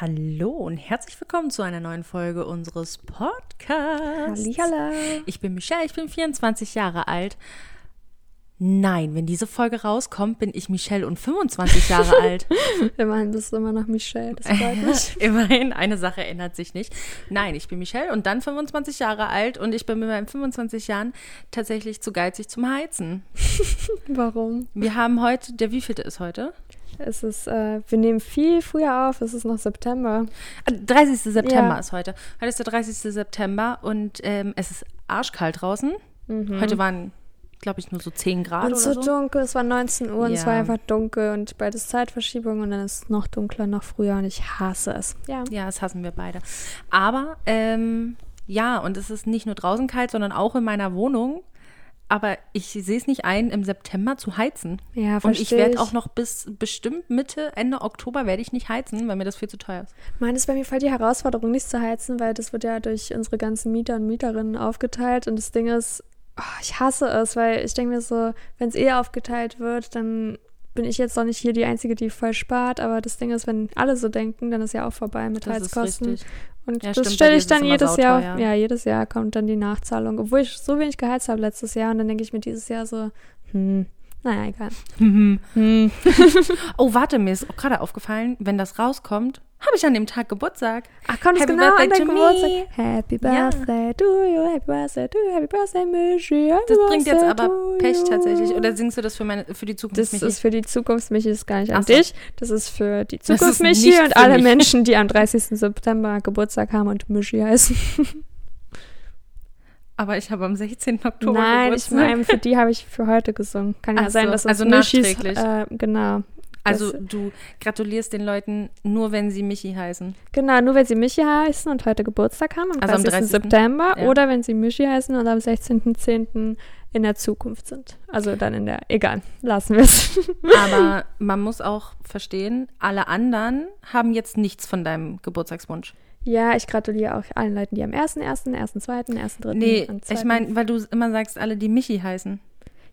Hallo und herzlich willkommen zu einer neuen Folge unseres Podcasts. Hallihallo. Ich bin Michelle, ich bin 24 Jahre alt. Nein, wenn diese Folge rauskommt, bin ich Michelle und 25 Jahre alt. Immerhin bist du immer noch Michelle, das freut mich. Immerhin, eine Sache ändert sich nicht. Nein, ich bin Michelle und dann 25 Jahre alt und ich bin mit meinen 25 Jahren tatsächlich zu geizig zum Heizen. Warum? Wir haben heute, der wievielte ist heute? Es ist, äh, wir nehmen viel früher auf, es ist noch September. Ah, 30. September Ja. ist heute. Heute ist der 30. September und ähm, es ist arschkalt draußen. Heute waren, glaube ich, nur so 10 Grad Und oder so so. dunkel, es war 19 Uhr und es Ja. war einfach dunkel und beides Zeitverschiebung und dann ist es noch dunkler, noch früher und ich hasse es. Ja. Ja, das hassen wir beide. Aber ähm, ja, und es ist nicht nur draußen kalt, sondern auch in meiner Wohnung. Aber ich sehe es nicht ein, im September zu heizen. Ja, und ich werde auch noch bis bestimmt Mitte, Ende Oktober werde ich nicht heizen, weil mir das viel zu teuer ist. Meine ist bei mir voll die Herausforderung, nicht zu heizen, weil das wird ja durch unsere ganzen Mieter und Mieterinnen aufgeteilt und das Ding ist, oh, ich hasse es, weil ich denke mir so, wenn es eh aufgeteilt wird, dann bin ich jetzt doch nicht hier die Einzige, die voll spart, aber das Ding ist, wenn alle so denken, dann ist ja auch vorbei mit Das ist Heizkosten. Und Ja, das stelle ich dann jedes Jahr, sauteuer. ja, jedes Jahr kommt dann die Nachzahlung, obwohl ich so wenig geheizt habe letztes Jahr und dann denke ich mir dieses Jahr so, hm, naja, egal. Hm. Oh, warte, mir ist auch gerade aufgefallen, wenn das rauskommt, habe ich an dem Tag Geburtstag. Ach, es Happy genau birthday an dein to Geburtstag? Happy Ja. Birthday to you, Happy Birthday to you, Happy Birthday, Michi, Happy Das bringt jetzt aber Pech you. tatsächlich. Oder singst du das für, meine, für die Zukunft? Das Michi? ist für die Zukunft, Michi, ist gar nicht an so. dich. Das ist für die Das Zukunft, Michi und alle mich. Menschen, die am 30. September Geburtstag haben und Michi heißen. aber ich habe am 16. Oktober Nein, ich Geburtstag. meine, für die habe ich für heute gesungen. Kann ja Ach sein, so, dass es also nachträglich. äh, genau. Also du gratulierst den Leuten nur, wenn sie Michi heißen. Genau, nur wenn sie Michi heißen und heute Geburtstag haben, am Also am 30. 30.. September, Ja. oder wenn sie Michi heißen und am 16.10. in der Zukunft sind. Also dann in der, egal, lassen wir es. Aber man muss auch verstehen, alle anderen haben jetzt nichts von deinem Geburtstagswunsch. Ja, ich gratuliere auch allen Leuten, die am 1.1., 1.2., 1.3. Nee, ich 2.. meine, weil du immer sagst, alle, die Michi heißen.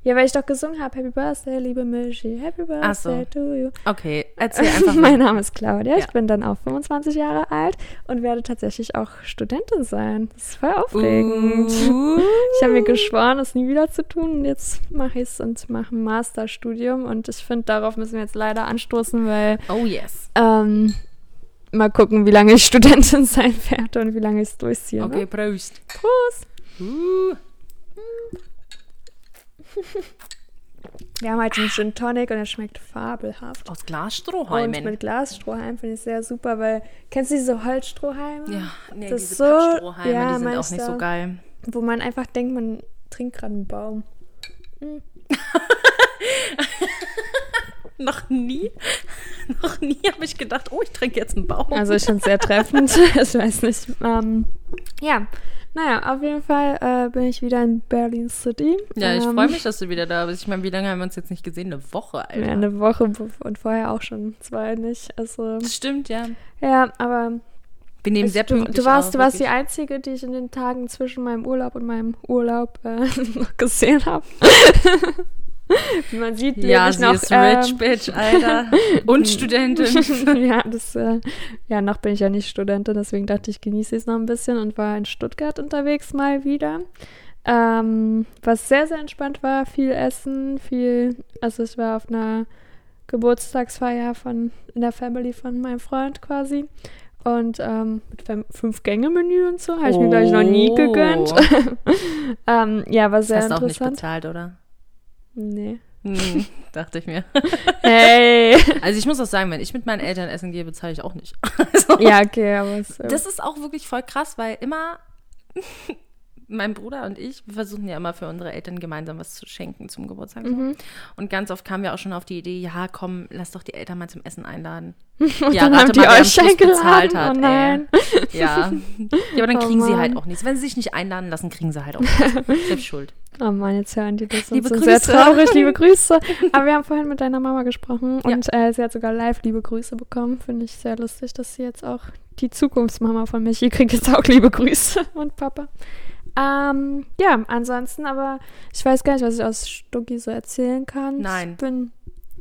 Ja, weil ich doch gesungen habe, Happy Birthday, liebe Michi, Happy Ach so. Birthday to you. Okay, erzähl einfach mein mal. Name ist Claudia, ich Ja. bin dann auch 25 Jahre alt und werde tatsächlich auch Studentin sein. Das ist voll aufregend. Uh. Ich habe mir geschworen, es nie wieder zu tun und jetzt mache ich es und mache ein Masterstudium und ich finde, darauf müssen wir jetzt leider anstoßen, weil Oh yes. ähm, mal gucken, wie lange ich Studentin sein werde und wie lange ich es durchziehe. Okay, Ne? Prost. Prost! Uh. Wir haben halt einen Gin Tonic und er schmeckt fabelhaft. Aus Und Glasstrohhalmen. mit Glasstrohhalm finde ich sehr super, weil, kennst du diese Holzstrohhalme? Ja, nee, Das diese ist so- Pappstrohhalme, ja, die sind auch nicht so geil. Wo man einfach denkt, man trinkt gerade einen Baum. Noch nie, noch nie habe ich gedacht, oh, ich trinke jetzt einen Baum. Also ich finde es sehr treffend. ich weiß nicht. Ähm, ja, naja, auf jeden Fall äh, bin ich wieder in Berlin City. ja, ich ähm, freue mich, dass du wieder da bist. Ich meine, wie lange haben wir uns jetzt nicht gesehen? Eine Woche, Alter. Ja, eine Woche und vorher auch schon zwei nicht. Also das stimmt, ja. ja, aber Wir nehmen sehr du, pünktlich du warst, auf, du warst die einzige, die ich in den Tagen zwischen meinem Urlaub und meinem Urlaub äh, noch gesehen habe. Wie man sieht, Ja, ich sie noch. ist rich, ähm, bitch, Alter. Und Studentin. ja, das, äh, ja, noch bin ich ja nicht Studentin, deswegen dachte ich, genieße es noch ein bisschen und war in Stuttgart unterwegs mal wieder. Ähm, was sehr, sehr entspannt war, viel Essen, viel, also ich war auf einer Geburtstagsfeier von, in der Family von meinem Freund quasi. Und ähm, mit Fünf-Gänge-Menü und so, habe ich mir, glaube ich, noch nie Oh. gegönnt. ähm, ja, war Das sehr hast du auch nicht interessant. bezahlt, oder? Nee. Hm, dachte ich mir. Hey! Also ich muss auch sagen, wenn ich mit meinen Eltern essen gehe, bezahle ich auch nicht. Also, ja, okay, aber es, äh, Das ist auch wirklich voll krass, weil immer mein Bruder und ich, wir versuchen ja immer für unsere Eltern gemeinsam was zu schenken zum Geburtstag. so. Mhm. Und ganz oft kamen wir auch schon auf die Idee, ja, komm, lass doch die Eltern mal zum Essen einladen. Und ja, dann rate haben die mal, euch bezahlt eingeladen. hat. Oh nein. Ey. Ja. ja, aber dann Oh kriegen sie Mann. halt auch nichts. Wenn sie sich nicht einladen lassen, kriegen sie halt auch nichts. Selbst schuld. Oh Mann, jetzt hören die das Liebe sind sehr Grüße. traurig. Liebe Grüße. Aber wir haben vorhin mit deiner Mama gesprochen Ja. und äh, sie hat sogar live liebe Grüße bekommen. Finde ich sehr lustig, dass sie jetzt auch die Zukunftsmama von Michi kriegt jetzt auch liebe Grüße und Papa. Ähm, ja, ansonsten, aber ich weiß gar nicht, was ich aus Stucki so erzählen kann. Nein. Ich bin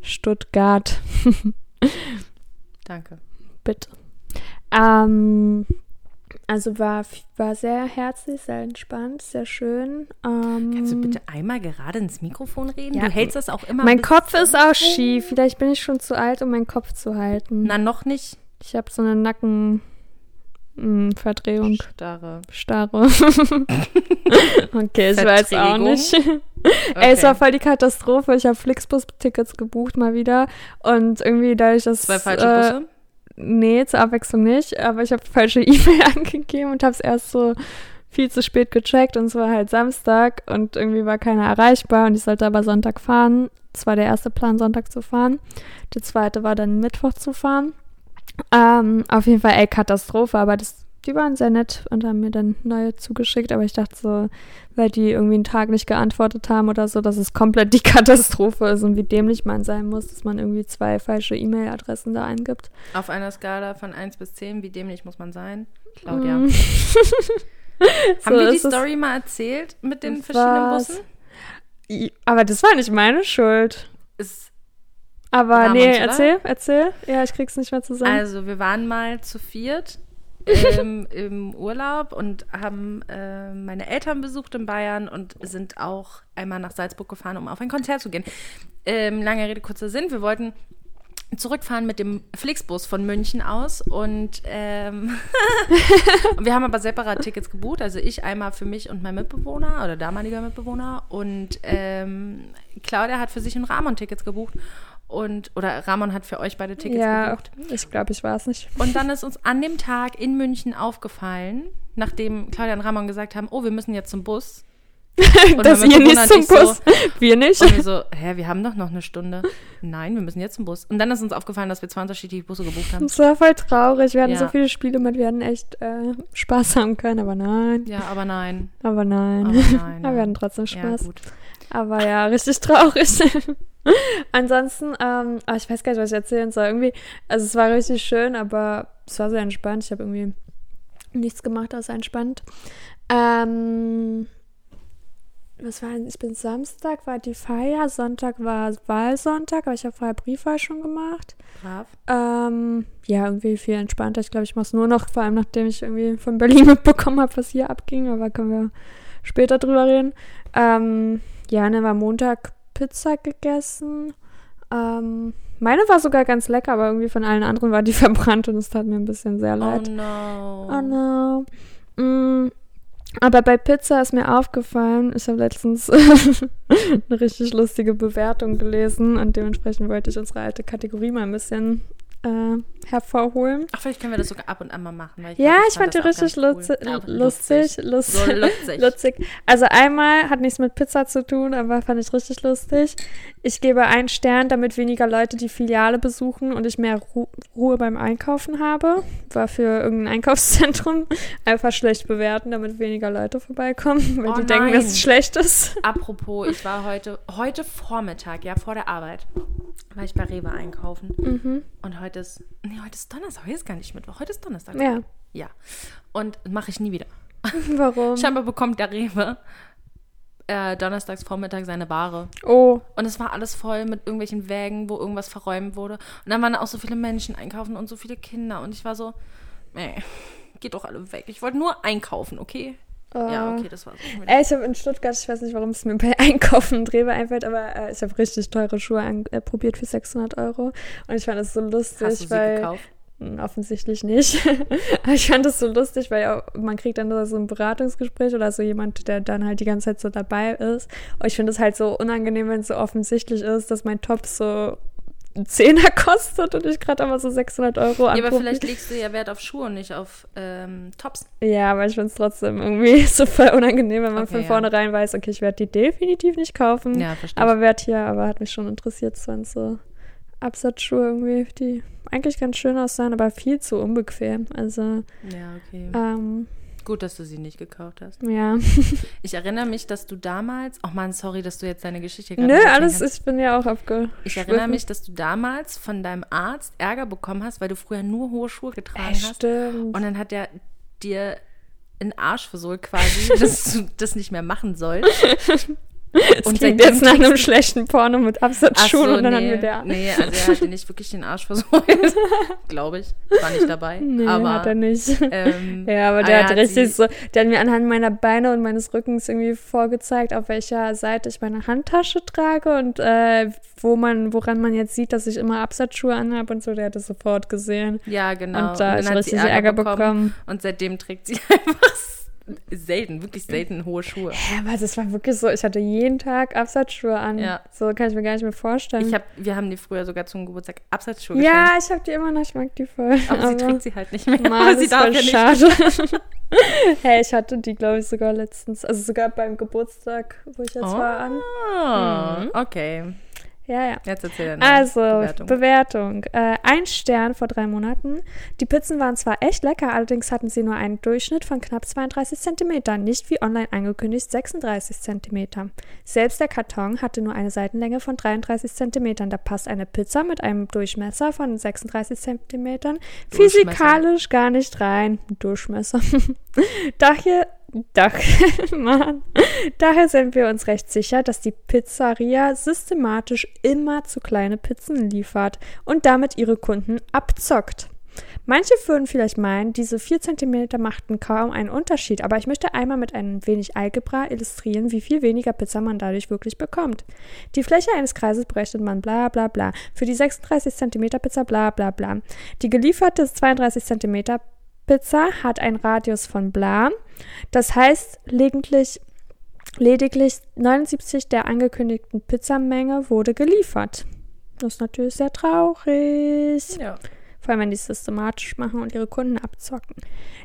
Stuttgart. Danke. Bitte. Ähm, also war, war sehr herzlich, sehr entspannt, sehr schön. Ähm, Kannst du bitte einmal gerade ins Mikrofon reden? Ja. Du hältst das auch immer. Mein ein Kopf ist auch schief. Vielleicht bin ich schon zu alt, um meinen Kopf zu halten. Na, noch nicht. Ich habe so eine Nackenverdrehung. Starre. Starre. okay, ich weiß auch nicht. Ey, es war voll die Katastrophe. Ich habe Flixbus-Tickets gebucht mal wieder. Und irgendwie dadurch, dass. Zwei falsche äh, Busse. Nee, zur Abwechslung nicht. Aber ich habe falsche E-Mail angegeben und habe es erst so viel zu spät gecheckt. Und es war halt Samstag und irgendwie war keiner erreichbar. Und ich sollte aber Sonntag fahren. Das war der erste Plan, Sonntag zu fahren. Der zweite war dann Mittwoch zu fahren. Ähm, auf jeden Fall, ey, Katastrophe. Aber das, die waren sehr nett und haben mir dann neue zugeschickt. Aber ich dachte so, weil die irgendwie einen Tag nicht geantwortet haben oder so, dass es komplett die Katastrophe ist und wie dämlich man sein muss, dass man irgendwie zwei falsche E-Mail-Adressen da eingibt. Auf einer Skala von 1 bis 10, wie dämlich muss man sein? Claudia. Mm. Haben So wir die. Story mal erzählt mit den verschiedenen Was? Bussen? Aber das war nicht meine Schuld. Aber nee, oder? erzähl, erzähl. Ja, ich krieg's nicht mehr zusammen. also, wir waren mal zu viert ähm, im Urlaub und haben äh, meine Eltern besucht in Bayern und sind auch einmal nach Salzburg gefahren, um auf ein Konzert zu gehen. Ähm, lange Rede, kurzer Sinn. Wir wollten zurückfahren mit dem Flixbus von München aus und ähm, wir haben aber separat Tickets gebucht. Also ich einmal für mich und mein Mitbewohner oder damaliger Mitbewohner und ähm, Claudia hat für sich und Ramon Tickets gebucht und oder Ramon hat für euch beide Tickets ja, gebucht. ich glaube, ich war es nicht. Und dann ist uns an dem Tag in München aufgefallen, nachdem Claudia und Ramon gesagt haben, oh, wir müssen jetzt zum Bus. Und Dass ihr nicht zum Bus, wir nicht. Und wir so, hä, wir haben doch noch eine Stunde. Nein, wir müssen jetzt zum Bus. Und dann ist uns aufgefallen, dass wir zwei unterschiedliche Busse gebucht haben. Das war voll traurig. Wir hatten Ja. so viele Spiele mit, wir hatten echt äh, Spaß haben können, aber nein. Ja, aber nein. Aber nein. Aber nein. Aber wir ja. hatten trotzdem Ja, Spaß. gut. Aber ja, richtig traurig. Ansonsten, ähm, ah, ich weiß gar nicht, was ich erzählen soll. Irgendwie, also es war richtig schön, aber es war sehr entspannt. Ich habe irgendwie nichts gemacht außer entspannt. Ähm, was war denn? Ich bin Samstag, war die Feier, Sonntag war Wahlsonntag, aber ich habe vorher Briefwahl schon gemacht. Brav. Ähm, ja, irgendwie viel entspannter. Ich glaube, ich mache es nur noch, vor allem nachdem ich irgendwie von Berlin mitbekommen habe, was hier abging, aber können wir später drüber reden. Ähm, ja, dann war Montag Pizza gegessen. Ähm, meine war sogar ganz lecker, aber irgendwie von allen anderen war die verbrannt und es tat mir ein bisschen sehr Oh leid. no. Oh no. Mm, aber bei Pizza ist mir aufgefallen, ich habe letztens eine richtig lustige Bewertung gelesen und dementsprechend wollte ich unsere alte Kategorie mal ein bisschen äh, hervorholen. Ach, vielleicht können wir das sogar ab und an mal machen. Ja, glaub, ich fand die richtig lutzi- cool. Lustig. Lust So lustig. lustig. Also einmal hat nichts mit Pizza zu tun, aber fand ich richtig lustig. Ich gebe einen Stern, damit weniger Leute die Filiale besuchen und ich mehr Ru Ruhe beim Einkaufen habe. War für irgendein Einkaufszentrum einfach schlecht bewerten, damit weniger Leute vorbeikommen, weil Oh die denken, dass nein. es schlecht ist. Apropos, ich war heute, heute Vormittag, ja, vor der Arbeit, war ich bei Rewe einkaufen. Mhm. Und heute ist, nee, heute ist Donnerstag, heute ist gar nicht Mittwoch, heute ist Donnerstag. Ja. Ja. Und mache ich nie wieder. Warum? Scheinbar bekommt der Rewe äh, donnerstags Vormittag seine Ware. Oh, Und es war alles voll mit irgendwelchen Wägen, wo irgendwas verräumt wurde. Und dann waren auch so viele Menschen einkaufen und so viele Kinder. Und ich war so, nee, geht doch alle weg. Ich wollte nur einkaufen, okay? Ja, äh, okay, das war's. Ey, ich habe in Stuttgart, ich weiß nicht, warum es mir bei Einkaufen und Rewe einfällt, aber äh, ich habe richtig teure Schuhe an, äh, probiert für 600 Euro. Und ich fand das so lustig, Hast du sie weil. gekauft? Hm, Offensichtlich nicht. Aber ich fand das so lustig, weil man kriegt dann so ein Beratungsgespräch oder so jemand, der dann halt die ganze Zeit so dabei ist. Und ich finde es halt so unangenehm, wenn es so offensichtlich ist, dass mein Top so einen Zehner kostet und ich gerade aber so 600 Euro Ja, aber vielleicht legst du ja Wert auf Schuhe und nicht auf ähm, Tops. Ja, aber ich finde es trotzdem irgendwie so voll unangenehm, wenn man Okay, von ja. vornherein weiß, okay, ich werde die definitiv nicht kaufen. Ja, verstehe. aber werde hier, aber hat mich schon interessiert, es waren so Absatzschuhe irgendwie, die eigentlich ganz schön aussahen, aber viel zu unbequem. Also, ja, okay. ähm, Gut, dass du sie nicht gekauft hast. ja. Ich erinnere mich, dass du damals. Oh Mann, sorry, dass du jetzt deine Geschichte gerade Nö, alles, kannst. ich bin ja auch abge. Ich erinnere mich, dass du damals von deinem Arzt Ärger bekommen hast, weil du früher nur hohe Schuhe getragen Äh, hast. stimmt. Und dann hat er dir in den Arsch versohlt quasi, dass du das nicht mehr machen sollst. Es Und klingt jetzt nach einem schlechten Porno mit Absatzschuhen so, und dann nee, haben wir der. Nee, also er hat dir nicht wirklich den Arsch versohlt. Glaube ich. Ich war nicht dabei. Nee, aber, hat er nicht. Ähm, Ja, aber ah, der er hat richtig so, der hat mir anhand meiner Beine und meines Rückens irgendwie vorgezeigt, auf welcher Seite ich meine Handtasche trage und äh, wo man, woran man jetzt sieht, dass ich immer Absatzschuhe anhabe und so, der hat das sofort gesehen. Ja, genau. Und da dann ist hat richtig Ärger bekommen. Und seitdem trägt sie einfach selten, wirklich selten hohe Schuhe. Ja, aber das war wirklich so, ich hatte jeden Tag Absatzschuhe an. Ja. So kann ich mir gar nicht mehr vorstellen. Ich hab, wir haben die früher sogar zum Geburtstag Absatzschuhe ja, ich habe die immer noch, ich mag die voll. Aber, sie trägt sie halt nicht mehr. Mann, aber sie darf ja nicht. schade. hey, ich hatte die, glaube ich, sogar letztens, also sogar beim Geburtstag, wo ich jetzt war, an. Mhm. okay. Ja, ja. Jetzt erzähl deine Also, Bewertung. Bewertung. Äh, ein Stern vor drei Monaten. Die Pizzen waren zwar echt lecker, allerdings hatten sie nur einen Durchschnitt von knapp 32 cm, nicht wie online angekündigt 36 cm. Selbst der Karton hatte nur eine Seitenlänge von 33 cm. Da passt eine Pizza mit einem Durchmesser von 36 cm physikalisch gar nicht rein. Durchmesser. Daher, Mann. Daher sind wir uns recht sicher, dass die Pizzeria systematisch immer zu kleine Pizzen liefert und damit ihre Kunden abzockt. Manche würden vielleicht meinen, diese 4 cm machten kaum einen Unterschied, aber ich möchte einmal mit ein wenig Algebra illustrieren, wie viel weniger Pizza man dadurch wirklich bekommt. Die Fläche eines Kreises berechnet man bla bla bla. Für die 36 cm Pizza bla bla bla. Die gelieferte 32 cm Pizza hat einen Radius von bla. Das heißt, lediglich, lediglich 79 der angekündigten Pizzamenge wurde geliefert. Das ist natürlich sehr traurig. Ja. Vor allem, wenn die es systematisch machen und ihre Kunden abzocken.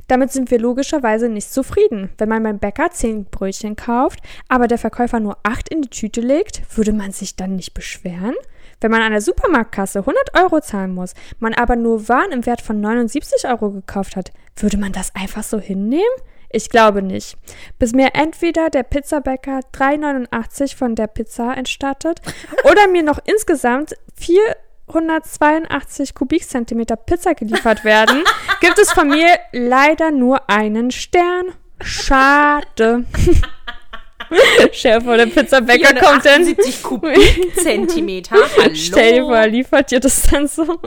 Damit sind wir logischerweise nicht zufrieden. Wenn man beim Bäcker 10 Brötchen kauft, aber der Verkäufer nur 8 in die Tüte legt, würde man sich dann nicht beschweren? Wenn man an der Supermarktkasse 100 Euro zahlen muss, man aber nur Waren im Wert von 79 Euro gekauft hat, würde man das einfach so hinnehmen? Ich glaube nicht. Bis mir entweder der Pizzabäcker 3,89 von der Pizza entstattet oder mir noch insgesamt 482 Kubikzentimeter Pizza geliefert werden, gibt es von mir leider nur einen Stern. Schade. Chef oder der Pizzabäcker kommt dann. 478 Kubikzentimeter. Hallo. Stell dir vor, er liefert dir das dann so.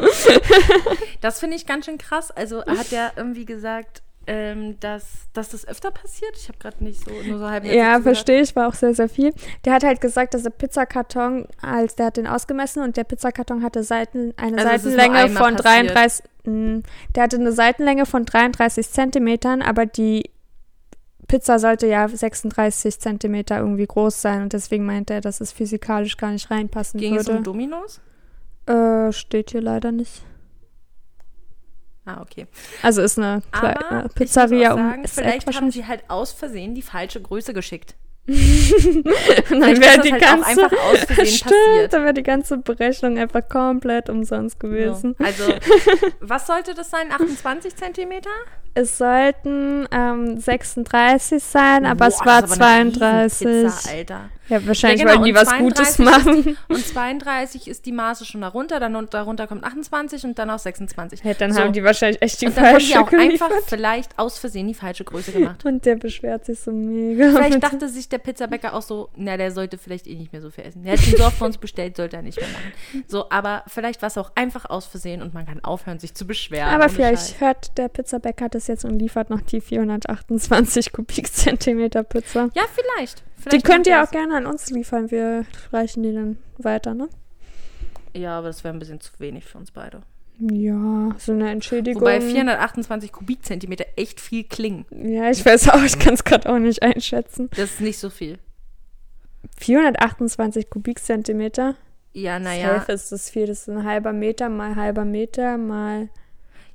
Das finde ich ganz schön krass. Also hat er irgendwie gesagt, ähm, dass, dass das öfter passiert? Ich habe gerade nicht so, nur so halb Ja, verstehe ich, war auch sehr, sehr viel. Der hat halt gesagt, dass der Pizzakarton, als der hat den ausgemessen und der Pizzakarton hatte Seiten, eine Also es Seitenlänge von passiert. 33, mh, der hatte eine Seitenlänge von 33 Zentimetern, aber die Pizza sollte ja 36 Zentimeter irgendwie groß sein und deswegen meinte er, dass es physikalisch gar nicht reinpassen Ging es würde. um Dominos? äh, steht hier leider nicht. Ah, okay. Also ist eine Kle Aber Pizzeria um sagen, Eck vielleicht haben sie halt aus Versehen die falsche Größe geschickt. Dann wäre die halt ganze Stimmt, dann wäre die ganze Berechnung einfach komplett umsonst gewesen. So. Also, was sollte das sein? 28 Zentimeter? Es sollten ähm, 36 sein, aber es Boah, war das ist aber eine 32. Riesenpizza, Alter. Ja, wahrscheinlich Ja, genau, wollten die und was Gutes 32 machen. Und 32 ist die Maße schon darunter, dann darunter kommt 28 und dann auch 26. Ja, dann So. haben die wahrscheinlich echt die und dann haben die auch einfach geliefert. vielleicht aus Versehen die falsche Größe gemacht. Und der beschwert sich so mega. Vielleicht dachte sich der Pizzabäcker auch so, na, der sollte vielleicht eh nicht mehr so viel essen. Der hat schon so oft bei uns bestellt, sollte er nicht mehr machen. So, aber vielleicht war es auch einfach aus Versehen und man kann aufhören, sich zu beschweren. aber vielleicht hört der Pizzabäcker das jetzt und liefert noch die 428 Kubikzentimeter Pizza. Ja, vielleicht. Die vielleicht könnt ihr auch gerne an uns liefern. Wir reichen die dann weiter, ne? Ja, aber das wäre ein bisschen zu wenig für uns beide. Ja, so eine Entschädigung. Wobei 428 Kubikzentimeter echt viel klingen. Ja, ich weiß auch, ich kann es gerade auch nicht einschätzen. Das ist nicht so viel. 428 Kubikzentimeter. Ja, naja. Safe ist das viel. Das ist ein halber Meter mal halber Meter mal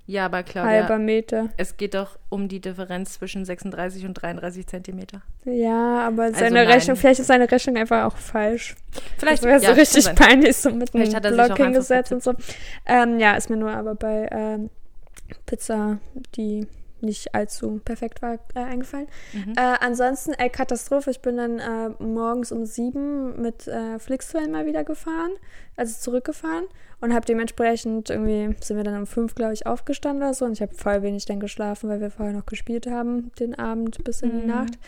Ja, aber Claudia, halber Meter. es geht doch um die Differenz zwischen 36 und 33 Zentimeter. Ja, aber Also seine nein. Rechnung, vielleicht ist seine Rechnung einfach auch falsch. Vielleicht wäre ja, so richtig sein. peinlich, so mit einem Vielleicht auch Block hingesetzt und so. Ähm, ja, ist mir nur aber bei ähm, Pizza, die nicht allzu perfekt war, äh, eingefallen. Mhm. Äh, ansonsten, ey, Katastrophe. Ich bin dann äh, morgens um sieben mit äh, Flixtrain mal wieder gefahren, also zurückgefahren und habe dementsprechend irgendwie, sind wir dann um fünf, glaube ich, aufgestanden oder so und ich habe voll wenig dann geschlafen, weil wir vorher noch gespielt haben, den Abend bis in die Mhm. Nacht.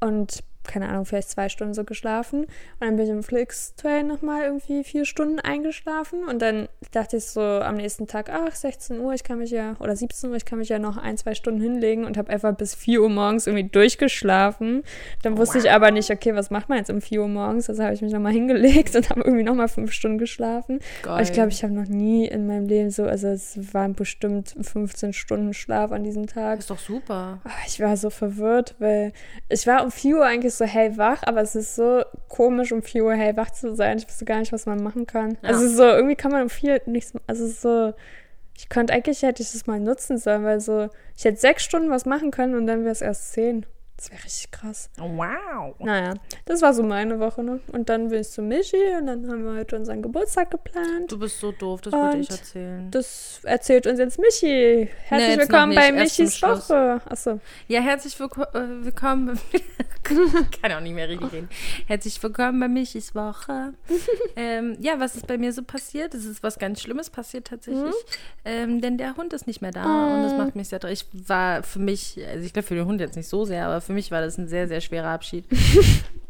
Und keine Ahnung, vielleicht zwei Stunden so geschlafen. Und dann bin ich im Flix-Train nochmal irgendwie vier Stunden eingeschlafen. Und dann dachte ich so am nächsten Tag, ach, 16 Uhr, ich kann mich ja, oder 17 Uhr, ich kann mich ja noch ein, zwei Stunden hinlegen und habe einfach bis 4 Uhr morgens irgendwie durchgeschlafen. Dann wusste wow. ich aber nicht, okay, was macht man jetzt um 4 Uhr morgens? Also habe ich mich nochmal hingelegt und habe irgendwie nochmal fünf Stunden geschlafen. Geil. Aber ich glaube, ich habe noch nie in meinem Leben so, also es waren bestimmt 15 Stunden Schlaf an diesem Tag. Ist doch super. Ah, ich war so verwirrt, weil ich war um 4 Uhr eigentlich so hellwach, aber es ist so komisch, um 4 Uhr hellwach zu sein. Ich wusste gar nicht, was man machen kann. Ja. Also so, irgendwie kann man um 4 nichts, also so, ich könnte eigentlich, hätte ich das mal nutzen sollen, weil so, ich hätte sechs Stunden was machen können und dann wäre es erst 10. Das wäre richtig krass. Wow. Naja, das war so meine Woche, ne? Und dann bin ich zu Michi und dann haben wir heute unseren Geburtstag geplant. Du bist so doof, das wollte ich erzählen. Das erzählt uns jetzt Michi. Herzlich nee, jetzt willkommen bei Michis Woche. Achso. Ja, herzlich äh, willkommen. Kann auch nicht mehr richtig reden. Herzlich willkommen bei Michis Woche. ähm, ja, was ist bei mir so passiert? Es ist was ganz Schlimmes passiert tatsächlich. Mhm. Ähm, denn der Hund ist nicht mehr da mhm. und das macht mich sehr traurig. Ich war für mich, also ich glaube für den Hund jetzt nicht so sehr, aber für mich war das ein sehr, sehr schwerer Abschied.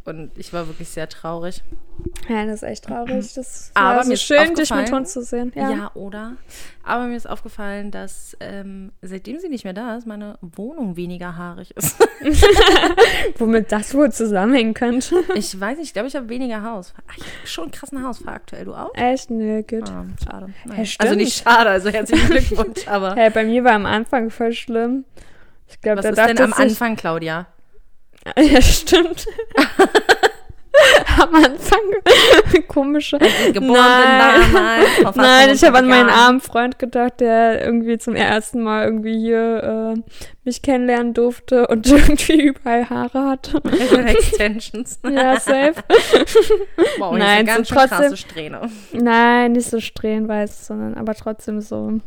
Und ich war wirklich sehr traurig. Ja, das ist echt traurig. Das war Aber so schön, dich mit Hund zu sehen. Ja. ja. oder? Aber mir ist aufgefallen, dass ähm, seitdem sie nicht mehr da ist, meine Wohnung weniger haarig ist. Womit das wohl zusammenhängen könnte. Ich weiß nicht, ich glaube, ich habe weniger Haus. Ach, ich habe schon einen krassen Hausfall aktuell. Du auch? Echt? Nö, gut. Ah, schade. Hey, also nicht schade, also herzlichen Glückwunsch, aber. Hey, bei mir war am Anfang voll schlimm. Ich glaub, Was ist denn am Anfang, Claudia? Ja, stimmt. Am Anfang komische. Geboren Nein, damals, Nein ich habe an meinen armen Freund gedacht, der irgendwie zum ersten Mal irgendwie hier äh, mich kennenlernen durfte und irgendwie überall Haare hatte. Extensions. ja, safe. Wow, Nein, ganz so trotzdem, krasse Strähne. Nein, nicht so strähnweiß, sondern aber trotzdem so,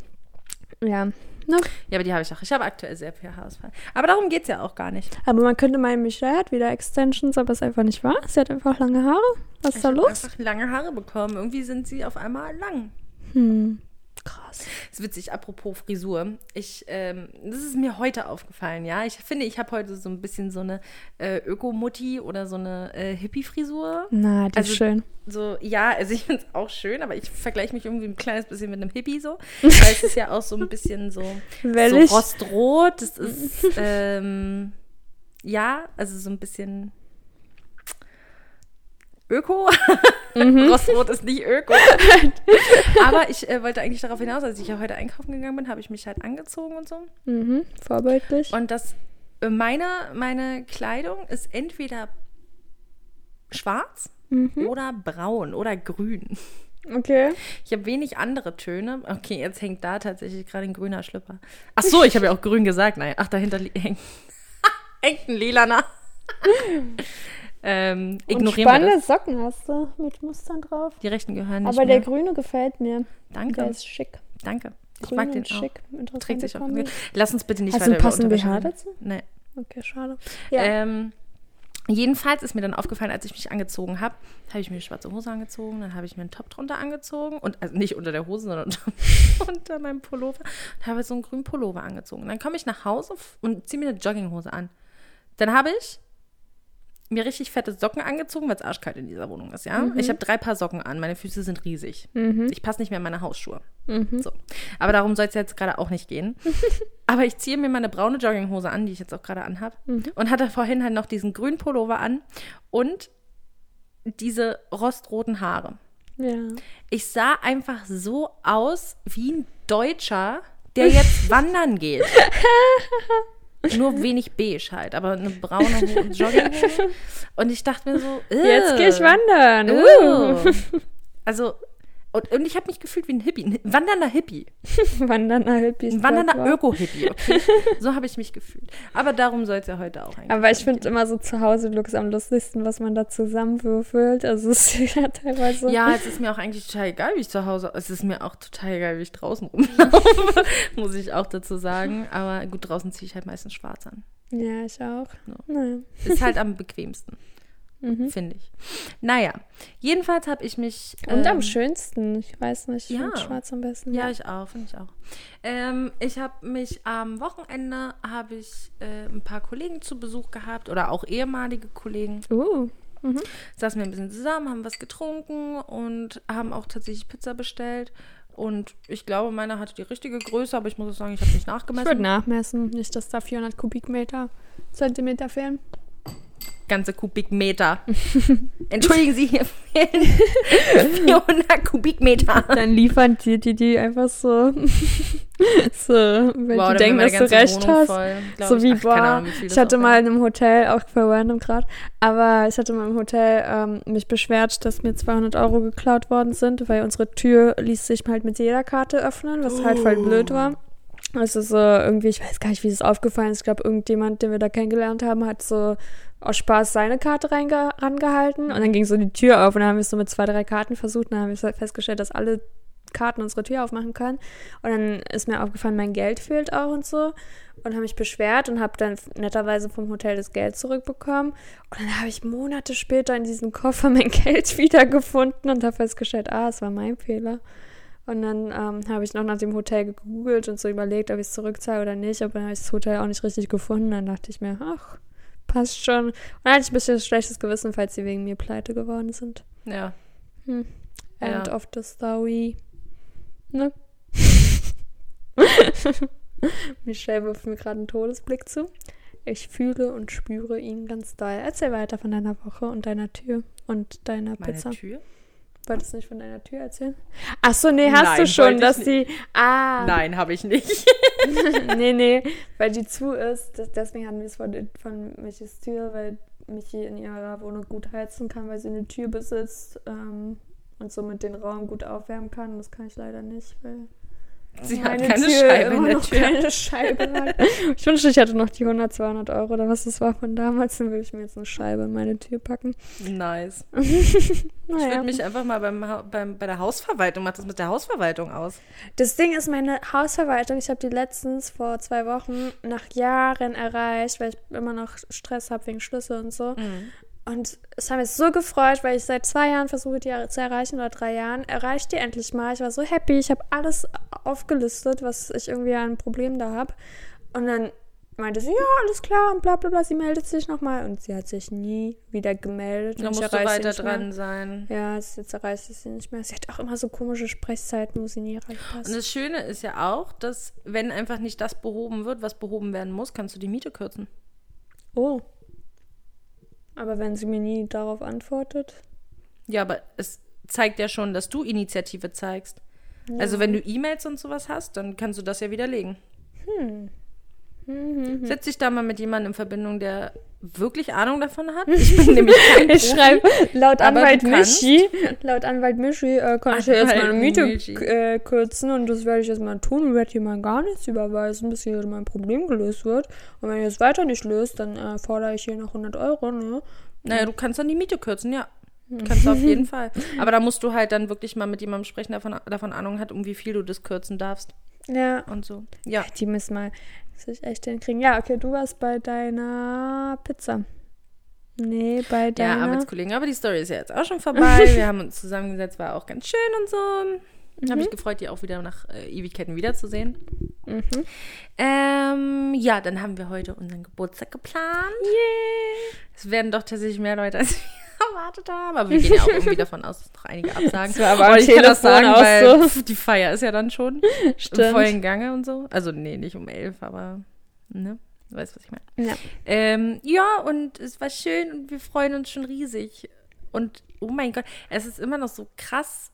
ja, Ne? Ja, aber die habe ich auch. Ich habe aktuell sehr viel Haarausfall. Aber darum geht es ja auch gar nicht. Aber man könnte meinen, Michelle hat wieder Extensions, aber es einfach nicht wahr. Sie hat einfach lange Haare. Was ist da los? Ich habe einfach lange Haare bekommen. Irgendwie sind sie auf einmal lang. Hm. Krass. Das ist witzig, apropos Frisur. Ich, ähm, das ist mir heute aufgefallen, ja. Ich finde, ich habe heute so ein bisschen so eine äh, Ökomutti oder so eine äh, Hippie-Frisur. Na, die also, ist schön. So, ja, also ich finde es auch schön, aber ich vergleiche mich irgendwie ein kleines bisschen mit einem Hippie so. Weil es ist ja auch so ein bisschen so, so rostrot. Das ist, ähm, ja, also so ein bisschen Öko. Mhm. Rostrot ist nicht Öko. Aber ich äh, wollte eigentlich darauf hinaus, als ich ja heute einkaufen gegangen bin, habe ich mich halt angezogen und so. Mhm, vorbildlich. Und das, äh, meine, meine Kleidung ist entweder schwarz mhm. oder braun oder grün. Okay. Ich habe wenig andere Töne. Okay, jetzt hängt da tatsächlich gerade ein grüner Schlüpper. Ach so, ich habe ja auch grün gesagt. Nein, ach, dahinter hängt, hängt ein lilaner. Ähm, ignorieren spannende wir das. Socken hast du mit Mustern drauf. Die rechten gehören nicht Aber mehr. der grüne gefällt mir. Danke. Der ist schick. Danke. Ich Grün mag den auch. schick. Trägt sich auch. Lass uns bitte nicht hast weiter du passenden BH dazu? Nee. Okay, schade. Ja. Ähm, jedenfalls ist mir dann aufgefallen, als ich mich angezogen habe, habe ich mir eine schwarze Hose angezogen, dann habe ich mir einen Top drunter angezogen und also nicht unter der Hose, sondern unter, unter meinem Pullover und habe so einen grünen Pullover angezogen. Dann komme ich nach Hause und ziehe mir eine Jogginghose an. Dann habe ich mir richtig fette Socken angezogen, weil es arschkalt in dieser Wohnung ist, ja. Mhm. Ich habe drei Paar Socken an, meine Füße sind riesig. Mhm. Ich passe nicht mehr in meine Hausschuhe. Mhm. So. Aber darum soll es jetzt gerade auch nicht gehen. Aber ich ziehe mir meine braune Jogginghose an, die ich jetzt auch gerade anhabe. Mhm. Und hatte vorhin halt noch diesen grünen Pullover an und diese rostroten Haare. Ja. Ich sah einfach so aus wie ein Deutscher, der jetzt wandern geht. Nur wenig beige halt, aber eine braune Jogginghose. Und ich dachte mir so, jetzt gehe ich wandern. Uh. Also und, und ich habe mich gefühlt wie ein Hippie, ein wandernder Hippie. wandernder Hippie. Ein wandernder Öko-Hippie, okay? So habe ich mich gefühlt. Aber darum soll es ja heute auch eigentlich Aber ich finde immer so zu Hause Looks am lustigsten, was man da zusammenwürfelt. Also es ist ja teilweise. Ja, es ist mir auch eigentlich total egal, wie ich zu Hause. Es ist mir auch total egal, wie ich draußen rumlaufe, muss ich auch dazu sagen. Aber gut, draußen ziehe ich halt meistens schwarz an. Ja, ich auch. No. Naja. Ist halt am bequemsten. Mhm. finde ich. Naja, jedenfalls habe ich mich. Und am ähm, schönsten, ich weiß nicht, ich ja. find schwarz am besten. Ja, ich auch, finde ich auch. Ähm, ich habe mich am Wochenende habe ich äh, ein paar Kollegen zu Besuch gehabt oder auch ehemalige Kollegen. Uh, mhm. Saßen wir ein bisschen zusammen, haben was getrunken und haben auch tatsächlich Pizza bestellt. Und ich glaube, meine hatte die richtige Größe, aber ich muss auch sagen, ich habe nicht Ich würde nachgemessen. nachmessen, nicht, dass da 400 Kubikmeter, Zentimeter fehlen. Ganze Kubikmeter. Entschuldigen Sie, hier fehlen 400 Kubikmeter. Dann liefern die die, die einfach so, so weil Wow, die denken, dass du recht Wohnung hast. voll, so ich. wie, Ach, boah, Ahnung, wie ich hatte mal in einem Hotel, auch für random gerade, aber ich hatte mal im Hotel ähm, mich beschwert, dass mir 200 Euro geklaut worden sind, weil unsere Tür ließ sich halt mit jeder Karte öffnen, was halt voll blöd war. Also so irgendwie, ich weiß gar nicht, wie es aufgefallen ist. Ich glaube, irgendjemand, den wir da kennengelernt haben, hat so aus Spaß seine Karte rangehalten und dann ging so die Tür auf und dann haben wir es so mit zwei, drei Karten versucht und dann haben wir festgestellt, dass alle Karten unsere Tür aufmachen können. Und dann ist mir aufgefallen, mein Geld fehlt auch und so. Und habe mich beschwert und habe dann netterweise vom Hotel das Geld zurückbekommen. Und dann habe ich Monate später in diesem Koffer mein Geld wiedergefunden und habe festgestellt, ah, es war mein Fehler. Und dann ähm, habe ich noch nach dem Hotel gegoogelt und so überlegt, ob ich es zurückzahle oder nicht. Aber dann habe ich das Hotel auch nicht richtig gefunden. Dann dachte ich mir, ach, passt schon. Und dann hatte ich ein bisschen schlechtes Gewissen, falls sie wegen mir pleite geworden sind. Ja. Hm. End Ja. of the story. Ne? Michelle wirft mir gerade einen Todesblick zu. Ich fühle und spüre ihn ganz doll. Erzähl weiter von deiner Woche und deiner Tür und deiner Meine Pizza. Tür? Wolltest du nicht von deiner Tür erzählen? Ach so, nee, hast Nein, du schon, dass die. Ah. Nein, habe ich nicht. nee, nee, weil die zu ist. Das, deswegen hatten wir es von, von Michis Tür, weil Michi in ihrer Wohnung gut heizen kann, weil sie eine Tür besitzt ähm, und somit den Raum gut aufwärmen kann. Das kann ich leider nicht, weil Sie hat keine Tür Scheibe in der noch Tür. keine Scheibe. Ich wünschte, ich hätte noch die 100, 200 Euro oder was das war von damals. Dann würde ich mir jetzt eine Scheibe in meine Tür packen. Nice. Ich Naja. würde mich einfach mal beim, beim, bei der Hausverwaltung, mach das mit der Hausverwaltung aus. Das Ding ist, meine Hausverwaltung, ich habe die letztens vor zwei Wochen nach Jahren erreicht, weil ich immer noch Stress habe wegen Schlüssel und so. Und es hat mich so gefreut, weil ich seit zwei Jahren versuche, die zu erreichen oder drei Jahren. Erreicht die endlich mal. Ich war so happy. Ich habe alles aufgelistet, was ich irgendwie an Problemen da habe. Und dann meinte sie, ja, alles klar und bla bla bla. Sie meldet sich nochmal. Und sie hat sich nie wieder gemeldet. Da musst du sie weiter nicht mehr. dran sein. Ja, jetzt erreicht ich sie nicht mehr. Sie hat auch immer so komische Sprechzeiten, wo sie nie ist. Und das Schöne ist ja auch, dass wenn einfach nicht das behoben wird, was behoben werden muss, kannst du die Miete kürzen. Oh. Aber wenn sie mir nie darauf antwortet. Ja, aber es zeigt ja schon, dass du Initiative zeigst. Also wenn du E-Mails und sowas hast, dann kannst du das ja widerlegen. Mhm. Setz dich da mal mit jemandem in Verbindung, der wirklich Ahnung davon hat. Ich bin nämlich kein Ich schreibe laut Anwalt. Michi, laut Anwalt Michi, äh, kann ich ja jetzt Anwalt meine Miete äh, kürzen und das werde ich jetzt mal tun und werde hier mal gar nichts überweisen, bis hier mein Problem gelöst wird. Und wenn ihr es weiter nicht löst, dann äh, fordere ich hier noch 100 Euro, ne? Naja, du kannst dann die Miete kürzen, ja. Kannst du auf jeden Fall. Aber da musst du halt dann wirklich mal mit jemandem sprechen, der davon, davon Ahnung hat, um wie viel du das kürzen darfst Ja. und so. Ja. Die müssen mal sich echt hinkriegen. Ja, okay, du warst bei deiner Pizza. Nee, bei Ja, deiner. Arbeitskollegen. Aber die Story ist ja jetzt auch schon vorbei. Wir haben uns zusammengesetzt, war auch ganz schön und so. Habe mich gefreut, die auch wieder nach äh, Ewigkeiten wiederzusehen. mhm. Ähm, ja, dann haben wir heute unseren Geburtstag geplant. Yeah. Es werden doch tatsächlich mehr Leute, als wir erwartet haben. Aber wir gehen ja auch irgendwie davon aus, dass noch einige absagen. Das war aber Und ich kann das Telefon sagen, weil so. pf, die Feier ist ja dann schon im Stimmt. vollen Gange und so. Also, nee, nicht um elf, aber, ne? Du weißt, was ich meine. Ja. Ähm, ja, und es war schön und wir freuen uns schon riesig. Und oh mein Gott, es ist immer noch so krass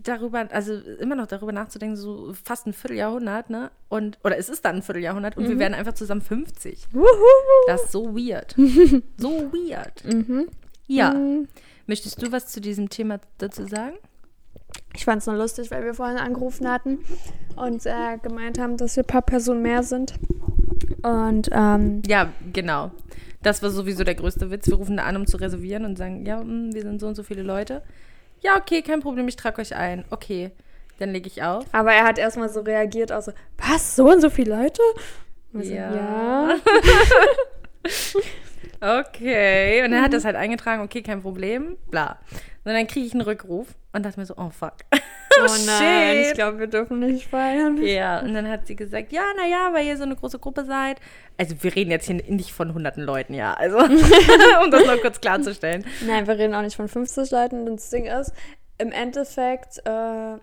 darüber, also immer noch darüber nachzudenken, so fast ein Vierteljahrhundert, ne? Und, oder es ist dann ein Vierteljahrhundert und wir werden einfach zusammen 50. Wuhu. Das ist so weird. so weird. Mhm. Ja. Mhm. Möchtest du was zu diesem Thema dazu sagen? Ich fand es nur lustig, weil wir vorhin angerufen hatten und äh, gemeint haben, dass wir ein paar Personen mehr sind. Und ähm, Ja, genau. Das war sowieso der größte Witz. Wir rufen da an, um zu reservieren und sagen, ja, mm, wir sind so und so viele Leute. Ja, okay, kein Problem, ich trage euch ein. Okay, dann lege ich auf. aber er hat erstmal so reagiert, also, was, so und so viele Leute? Und wir so, Ja. ja. Okay. Und er hat das halt eingetragen, okay, kein Problem, bla. Und dann kriege ich einen Rückruf und dachte mir so, oh fuck. Oh, nein, ich glaube, wir dürfen nicht feiern. Ja, und dann hat sie gesagt, ja, naja, weil ihr so eine große Gruppe seid. Also wir reden jetzt hier nicht von hunderten Leuten, ja. Also, um das noch kurz klarzustellen. Nein, wir reden auch nicht von 50 Leuten. Das Ding ist, im Endeffekt äh,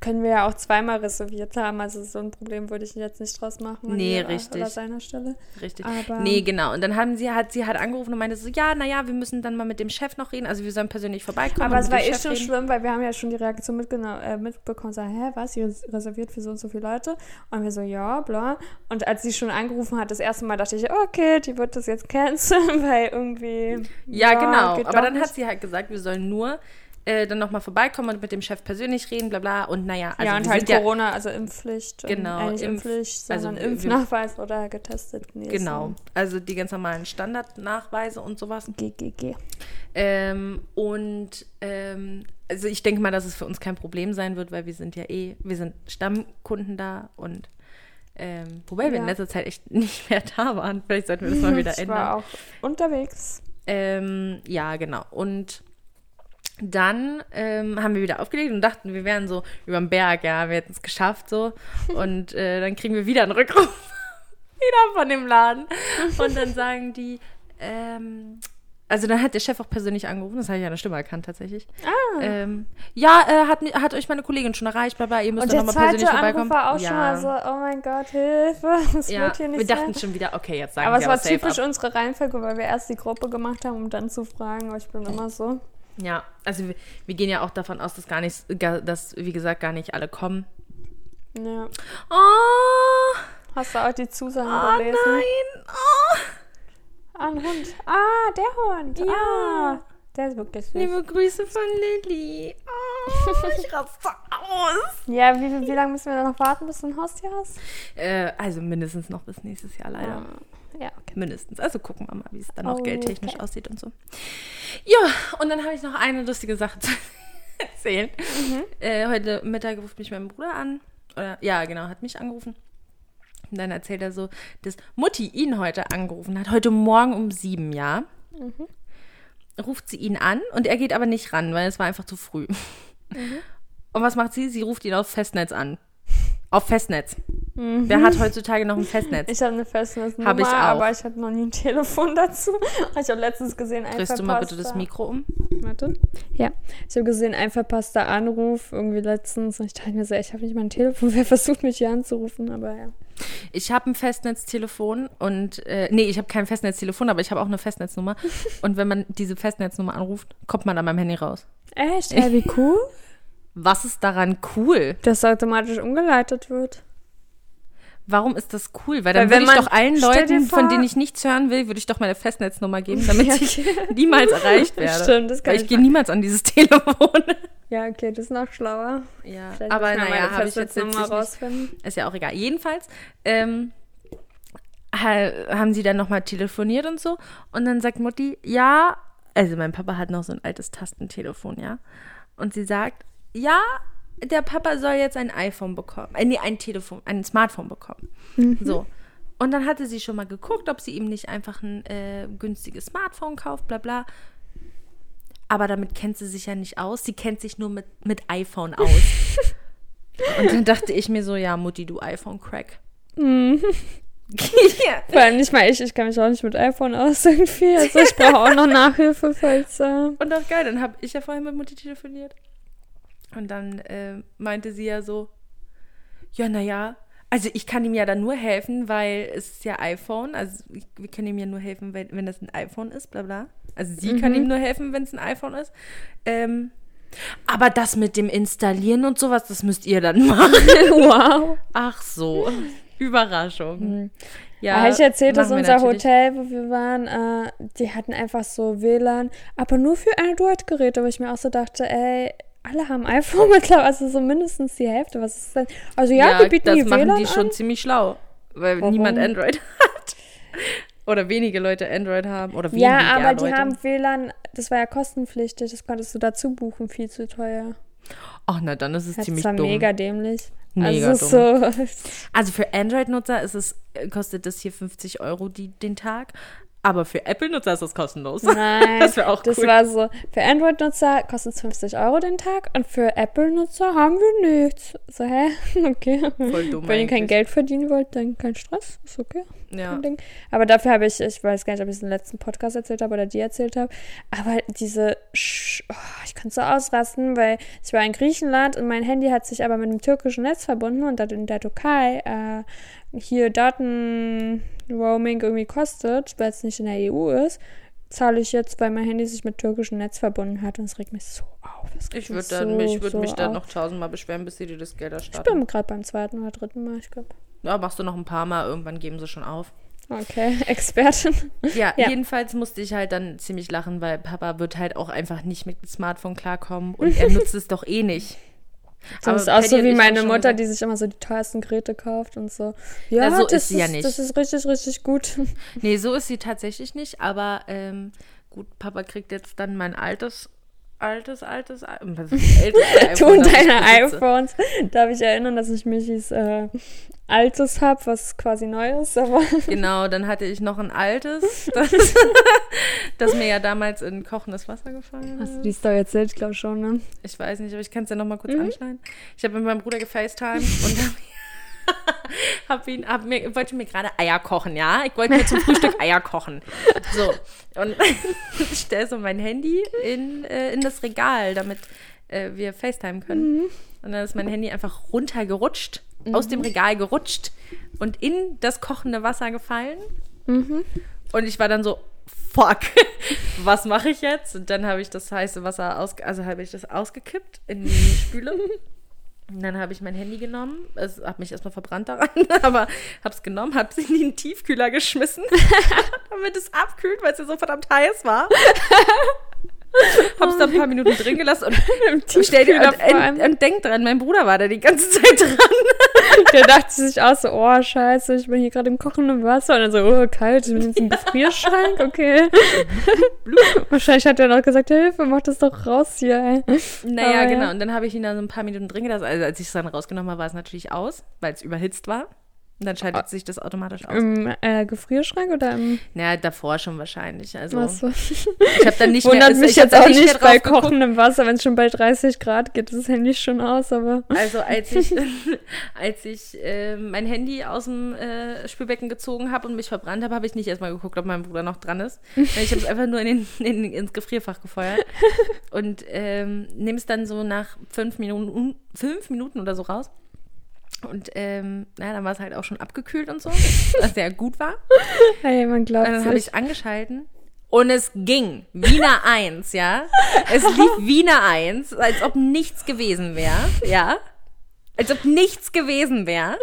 können wir ja auch zweimal reserviert haben. Also so ein Problem würde ich jetzt nicht draus machen. Nee, ihrer richtig. Oder seiner Stelle. Richtig. Aber- nee, genau. Und dann haben sie, hat sie halt angerufen und meinte so, ja, naja, wir müssen dann mal mit dem Chef noch reden. Also wir sollen persönlich vorbeikommen. Aber es war eh schon reden. schlimm, weil wir haben ja schon die Reaktion mitgena- äh, mitbekommen, sagen, hä, was, ihr res- reserviert für so und so viele Leute? Und wir so, ja, bla. Und als sie schon angerufen hat, das erste Mal dachte ich, okay, die wird das jetzt canceln, weil irgendwie... Ja, genau. geht Aber dann hat nicht. sie halt gesagt, wir sollen nur äh, dann nochmal vorbeikommen und mit dem Chef persönlich reden, bla bla. Und naja, also ja, und wir halt sind ja, Corona, also Impfpflicht. Genau, Impf- Impfpflicht, also sondern wir- Impfnachweis oder getestet. Nee, genau. Also die ganz normalen Standardnachweise und sowas. So GGG. Ähm, und ähm, also ich denke mal, dass es für uns kein Problem sein wird, weil wir sind ja eh, wir sind Stammkunden da und ähm, wobei wir in Ja. letzter Zeit echt nicht mehr da waren. Vielleicht sollten wir das mal wieder ich ändern. war auch unterwegs. Ähm, ja, genau. Und dann ähm, haben wir wieder aufgelegt und dachten, wir wären so über den Berg, ja, wir hätten es geschafft so. Und äh, dann kriegen wir wieder einen Rückruf wieder von dem Laden. Und dann sagen die, ähm, also dann hat der Chef auch persönlich angerufen, das habe ich an der Stimme erkannt tatsächlich. Ah. Ähm, ja, äh, hat, hat euch meine Kollegin schon erreicht, bla bla, ihr müsst Und nochmal persönlich vorbeikommen. war auch ja. schon mal so, oh mein Gott, Hilfe, das ja, wird hier wir nicht dachten sein. schon wieder, okay, jetzt sagen Aber wir es war typisch ab. unsere Reihenfolge, weil wir erst die Gruppe gemacht haben, um dann zu fragen. Aber ich bin immer so. Ja, also wir, wir gehen ja auch davon aus, dass gar nicht, dass, wie gesagt, gar nicht alle kommen. Ja. Oh, Hast du auch die Zusagen oh gelesen? nein. Oh. Ah, ein Hund. Ah, der Hund. Ja. Ah, der ist wirklich süß. Liebe Grüße von Lilly. Oh, ich raste aus. Ja, wie, wie, lange müssen wir noch warten, bis du ein Haustier hast? Äh, also mindestens noch bis nächstes Jahr leider. Ah, Ja, okay. Mindestens. Also gucken wir mal, wie es dann auch Oh, geldtechnisch okay. aussieht und so. Ja, und dann habe ich noch eine lustige Sache zu erzählen. Mhm. Äh, heute Mittag ruft mich mein Bruder an. Oder, ja, genau, hat mich angerufen. Und dann erzählt er so, dass Mutti ihn heute angerufen hat. Heute Morgen um sieben, ja. Mhm. Ruft sie ihn an und er geht aber nicht ran, weil es war einfach zu früh. Mhm. Und was macht sie? Sie ruft ihn auf Festnetz an. Auf Festnetz. Mhm. Wer hat heutzutage noch ein Festnetz? Ich habe eine Festnetznummer, Hab ich auch. aber ich hatte noch nie ein Telefon dazu. Ich habe letztens gesehen, ein Drehst du mal bitte das Mikro um? Warte. Ja, ich habe gesehen, ein verpasster Anruf irgendwie letztens. Und ich dachte mir so, ich habe nicht mal ein Telefon. Wer versucht mich hier anzurufen? Aber ja. Ich habe ein Festnetztelefon und, äh, nee, ich habe kein Festnetztelefon, aber ich habe auch eine Festnetznummer. und wenn man diese Festnetznummer anruft, kommt man an meinem Handy raus. Echt? Ja, wie cool, Was ist daran cool? dass automatisch umgeleitet wird. Warum ist das cool? Weil dann Weil wenn würde ich man- doch allen Leuten, von vor- denen ich nichts hören will, würde ich doch meine Festnetznummer geben, damit ich niemals erreicht werde. Stimmt, das kann Weil ich ich gehe niemals an dieses Telefon. Ja, okay, das ist noch schlauer. Ja, Vielleicht aber naja, habe ich jetzt nicht. rausfinden. Ist ja auch egal. Jedenfalls ähm, ha- haben sie dann nochmal telefoniert und so. Und dann sagt Mutti, ja, also mein Papa hat noch so ein altes Tastentelefon, ja. Und sie sagt, ja, der Papa soll jetzt ein iPhone bekommen. Äh, nee, ein Telefon, ein Smartphone bekommen. So. Und dann hatte sie schon mal geguckt, ob sie ihm nicht einfach ein äh, günstiges Smartphone kauft, bla bla. Aber damit kennt sie sich ja nicht aus. Sie kennt sich nur mit, mit iPhone aus. Und dann dachte ich mir so, ja, Mutti, du iPhone-Crack. Mhm. ja. Vor allem nicht mal ich, ich kann mich auch nicht mit iPhone aus irgendwie. Also ich brauche auch noch Nachhilfe, falls. Äh, Und auch geil, dann habe ich ja vorhin mit Mutti telefoniert. Und dann äh, meinte sie ja so, ja, naja, also ich kann ihm ja dann nur helfen, weil es ist ja iPhone. Also ich, wir können ihm ja nur helfen, wenn, wenn das ein iPhone ist, bla bla. Also sie kann ihm nur helfen, wenn es ein iPhone ist. Ähm, aber das mit dem Installieren und sowas, das müsst ihr dann machen. wow. Ach so, Überraschung. Ja, habe ich erzählt, dass unser natürlich. Hotel, wo wir waren, äh, die hatten einfach so WLAN, aber nur für Android-Geräte, wo ich mir auch so dachte, ey, alle haben iPhone mittlerweile, also so mindestens die Hälfte. Was ist denn? Also ja, wir bieten das die machen WLAN die schon an. ziemlich schlau, weil Warum? niemand Android hat. Oder wenige Leute Android haben. Oder weniger Ja, aber die Leute. haben WLAN, das war ja kostenpflichtig, das konntest du dazu buchen, viel zu teuer. Ach, na dann ist es Das ziemlich war dumm. mega dämlich. Mega also so, Also für Android-Nutzer ist es, äh, kostet das hier 50 Euro die, den Tag. Aber für Apple-Nutzer ist das kostenlos. Nein, Das wäre auch das cool. war so, für Android-Nutzer kostet es 50 Euro den Tag und für Apple-Nutzer haben wir nichts. So, hä? Okay. Voll dumm Wenn ihr kein. Geld verdienen wollt, dann kein Stress. Ist okay. Ja. Aber dafür habe ich, ich weiß gar nicht, ob ich es im letzten Podcast erzählt habe oder dir erzählt habe, aber diese, Sch oh, ich konnte so ausrasten, weil ich war in Griechenland und mein Handy hat sich aber mit dem türkischen Netz verbunden und da in der Türkei äh, hier Datenroaming irgendwie kostet, weil es nicht in der EU ist, zahle ich jetzt, weil mein Handy sich mit türkischem Netz verbunden hat und es regt mich so auf. Ich würde so, mich, würd so mich dann noch tausendmal beschweren, bis sie dir das Geld Ich erstatten. bin gerade beim zweiten oder dritten Mal, ich glaube. Ja, machst du noch ein paar Mal, irgendwann geben sie schon auf. Okay, Expertin. Ja, Ja. jedenfalls musste ich halt dann ziemlich lachen, weil Papa wird halt auch einfach nicht mit dem Smartphone klarkommen und er nutzt es doch eh nicht. Das Aber ist auch so und wie meine Mutter, die sich immer so die teuersten Geräte kauft und so. Ja, Na, so das ist sie ja nicht. Das ist richtig, richtig gut. Nee, so ist sie tatsächlich nicht, aber ähm, gut, Papa kriegt jetzt dann mein altes, altes, altes, Al- was ist ältes Du iPhone, und das ich deine iPhones. Darf ich erinnern, dass ich Michis äh, altes habe, was quasi neu ist, aber Genau, dann hatte ich noch ein altes, das, das mir ja damals in kochendes Wasser gefallen hast du ist. die Story erzählt, glaube ich schon, ne? Ich weiß nicht, aber ich kann es ja noch mal Mhm. kurz anschneiden. Ich habe mit meinem Bruder gefacetimed und hab, hab ihn, hab mir, wollte mir gerade Eier kochen, ja? Ich wollte mir zum Frühstück Eier kochen. So, und ich stelle so mein Handy in, äh, in das Regal, damit äh, wir FaceTime können. Mhm. Und dann ist mein Handy einfach runtergerutscht, aus dem Regal gerutscht und in das kochende Wasser gefallen. Mhm. Und ich war dann so, fuck, was mache ich jetzt? Und dann habe ich das heiße Wasser aus, also habe ich das ausgekippt in die Spüle. Und dann habe ich mein Handy genommen, es habe mich erstmal verbrannt daran, aber habe es genommen, habe es in den Tiefkühler geschmissen, damit es abkühlt, weil es ja so verdammt heiß war. Hab's da ein paar Minuten drin gelassen und, stell dir, und, und, und denk dran, mein Bruder war da die ganze Zeit dran. Der dachte sich auch so, oh, scheiße, ich bin hier gerade im kochenden Wasser. Und dann so, oh, kalt, ich bin jetzt im Gefrierschrank, okay. Wahrscheinlich hat er noch gesagt, Hilfe, mach das doch raus hier, ey. Naja, Aber genau. Und dann habe ich ihn da so ein paar Minuten drin gelassen. Also als ich es dann rausgenommen habe, war es natürlich aus, weil es überhitzt war. Und dann schaltet sich das automatisch aus. Im äh, Gefrierschrank oder im... Naja, davor schon wahrscheinlich. Also Achso. ich habe dann nicht mehr... Wundert also, mich jetzt auch mehr nicht bei geguckt. kochendem Wasser, wenn es schon bei 30 Grad geht, das Handy schon aus, aber... Also als ich, als ich äh, mein Handy aus dem äh, Spülbecken gezogen habe und mich verbrannt habe, habe ich nicht erstmal geguckt, ob mein Bruder noch dran ist. Ich habe es einfach nur in den, in, ins Gefrierfach gefeuert und ähm, nehme es dann so nach fünf Minuten, fünf Minuten oder so raus. Und ähm, na, dann war es halt auch schon abgekühlt und so, was sehr gut war. Hey, man glaubt dann habe ich es angeschalten und es ging. Wiener 1, ja. Es lief Wiener 1, als ob nichts gewesen wäre, ja. Als ob nichts gewesen wäre.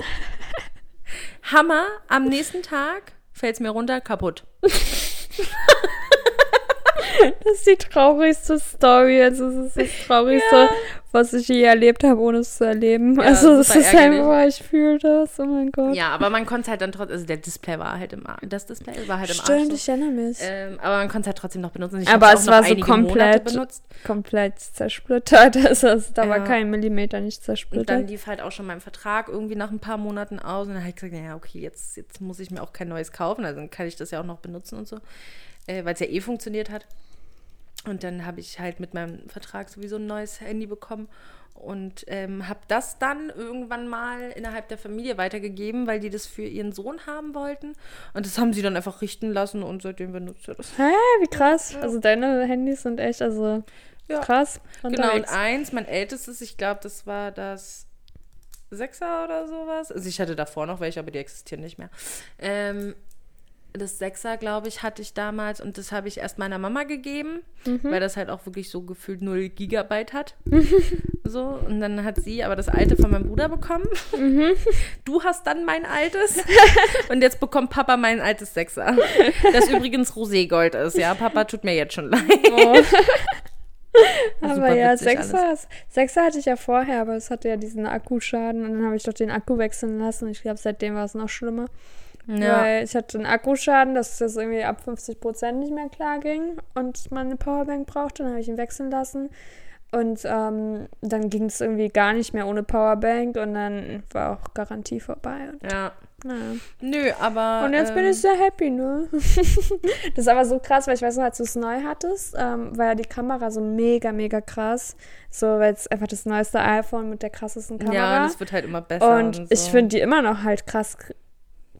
Hammer, am nächsten Tag fällt es mir runter, kaputt. Das ist die traurigste Story. Also, es ist das Traurigste, was ich je erlebt habe, ohne es zu erleben. Ja, also, es ist einfach, ich fühle das. Oh mein Gott. Ja, aber man konnte es halt dann trotzdem, also der Display war halt im Arsch. Das Display war halt im Stimmt, Arsch. ich erinnere mich. Ähm, aber man konnte es halt trotzdem noch benutzen. Ich Aber es war so komplett-. Komplett zersplittert. Also, es- da war Ja. kein Millimeter nicht Und dann zersplittert. lief halt auch schon mein Vertrag irgendwie nach ein paar Monaten aus. Und dann habe ich gesagt, naja, okay, jetzt, jetzt muss ich mir auch kein neues kaufen. Also dann kann ich das ja auch noch benutzen und so. Äh, Weil es ja eh funktioniert hat. Und dann habe ich halt mit meinem Vertrag sowieso ein neues Handy bekommen. Und ähm, habe das dann irgendwann mal innerhalb der Familie weitergegeben, weil die das für ihren Sohn haben wollten. Und das haben sie dann einfach richten lassen und seitdem benutzt er das. Hä, wie krass. Also, deine Handys sind echt, also, Ja. krass. Genau, und unterwegs. eins, mein ältestes, ich glaube, das war das Sechser oder sowas. Also ich hatte davor noch welche, aber die existieren nicht mehr. Ähm, das Sechser, glaube ich, hatte ich damals und das habe ich erst meiner Mama gegeben, weil das halt auch wirklich so gefühlt 0 Gigabyte hat. so, und dann hat sie aber das alte von meinem Bruder bekommen. Du hast dann mein altes und jetzt bekommt Papa mein altes Sechser. Das übrigens Roségold ist, ja. Papa tut mir jetzt schon leid. Oh. Aber ja, Sechser, Sechser hatte ich ja vorher, aber es hatte ja diesen Akkuschaden und dann habe ich doch den Akku wechseln lassen. Ich glaube, seitdem war es noch schlimmer. Weil ich hatte einen Akkuschaden, dass das irgendwie ab 50 Prozent nicht mehr klar ging und man eine Powerbank brauchte. Dann habe ich ihn wechseln lassen. Und ähm, dann ging es irgendwie gar nicht mehr ohne Powerbank und dann war auch Garantie vorbei. Und Ja, Naja. Nö, aber. Und jetzt bin ähm, ich sehr happy, ne? das ist aber so krass, weil ich weiß noch, als du es neu hattest, ähm, war ja die Kamera so mega, mega krass. So, weil es einfach das neueste iPhone mit der krassesten Kamera. Ja, das wird halt immer besser. und Und, ich so. finde die immer noch halt krass,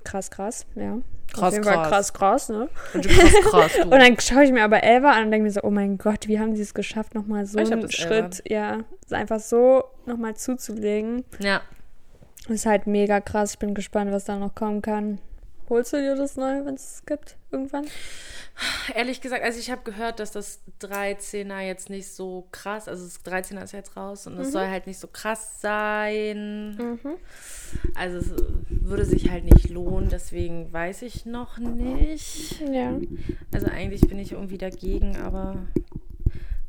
krass, krass, ja. Krass, krass. krass, krass, ne? Und krass, krass. Und dann schaue ich mir aber Elva an und denke mir so, oh mein Gott, wie haben sie es geschafft, nochmal so Ich einen Schritt, ja, einfach so nochmal zuzulegen. ja. Ist halt mega krass. Ich bin gespannt, was da noch kommen kann. Holst du dir das neu, wenn es gibt, irgendwann? Ehrlich gesagt, also ich habe gehört, dass das 13er jetzt nicht so krass, also das 13er ist jetzt raus und es soll halt nicht so krass sein. Mhm. Also es würde sich halt nicht lohnen, deswegen weiß ich noch nicht. Ja. Also eigentlich bin ich irgendwie dagegen, aber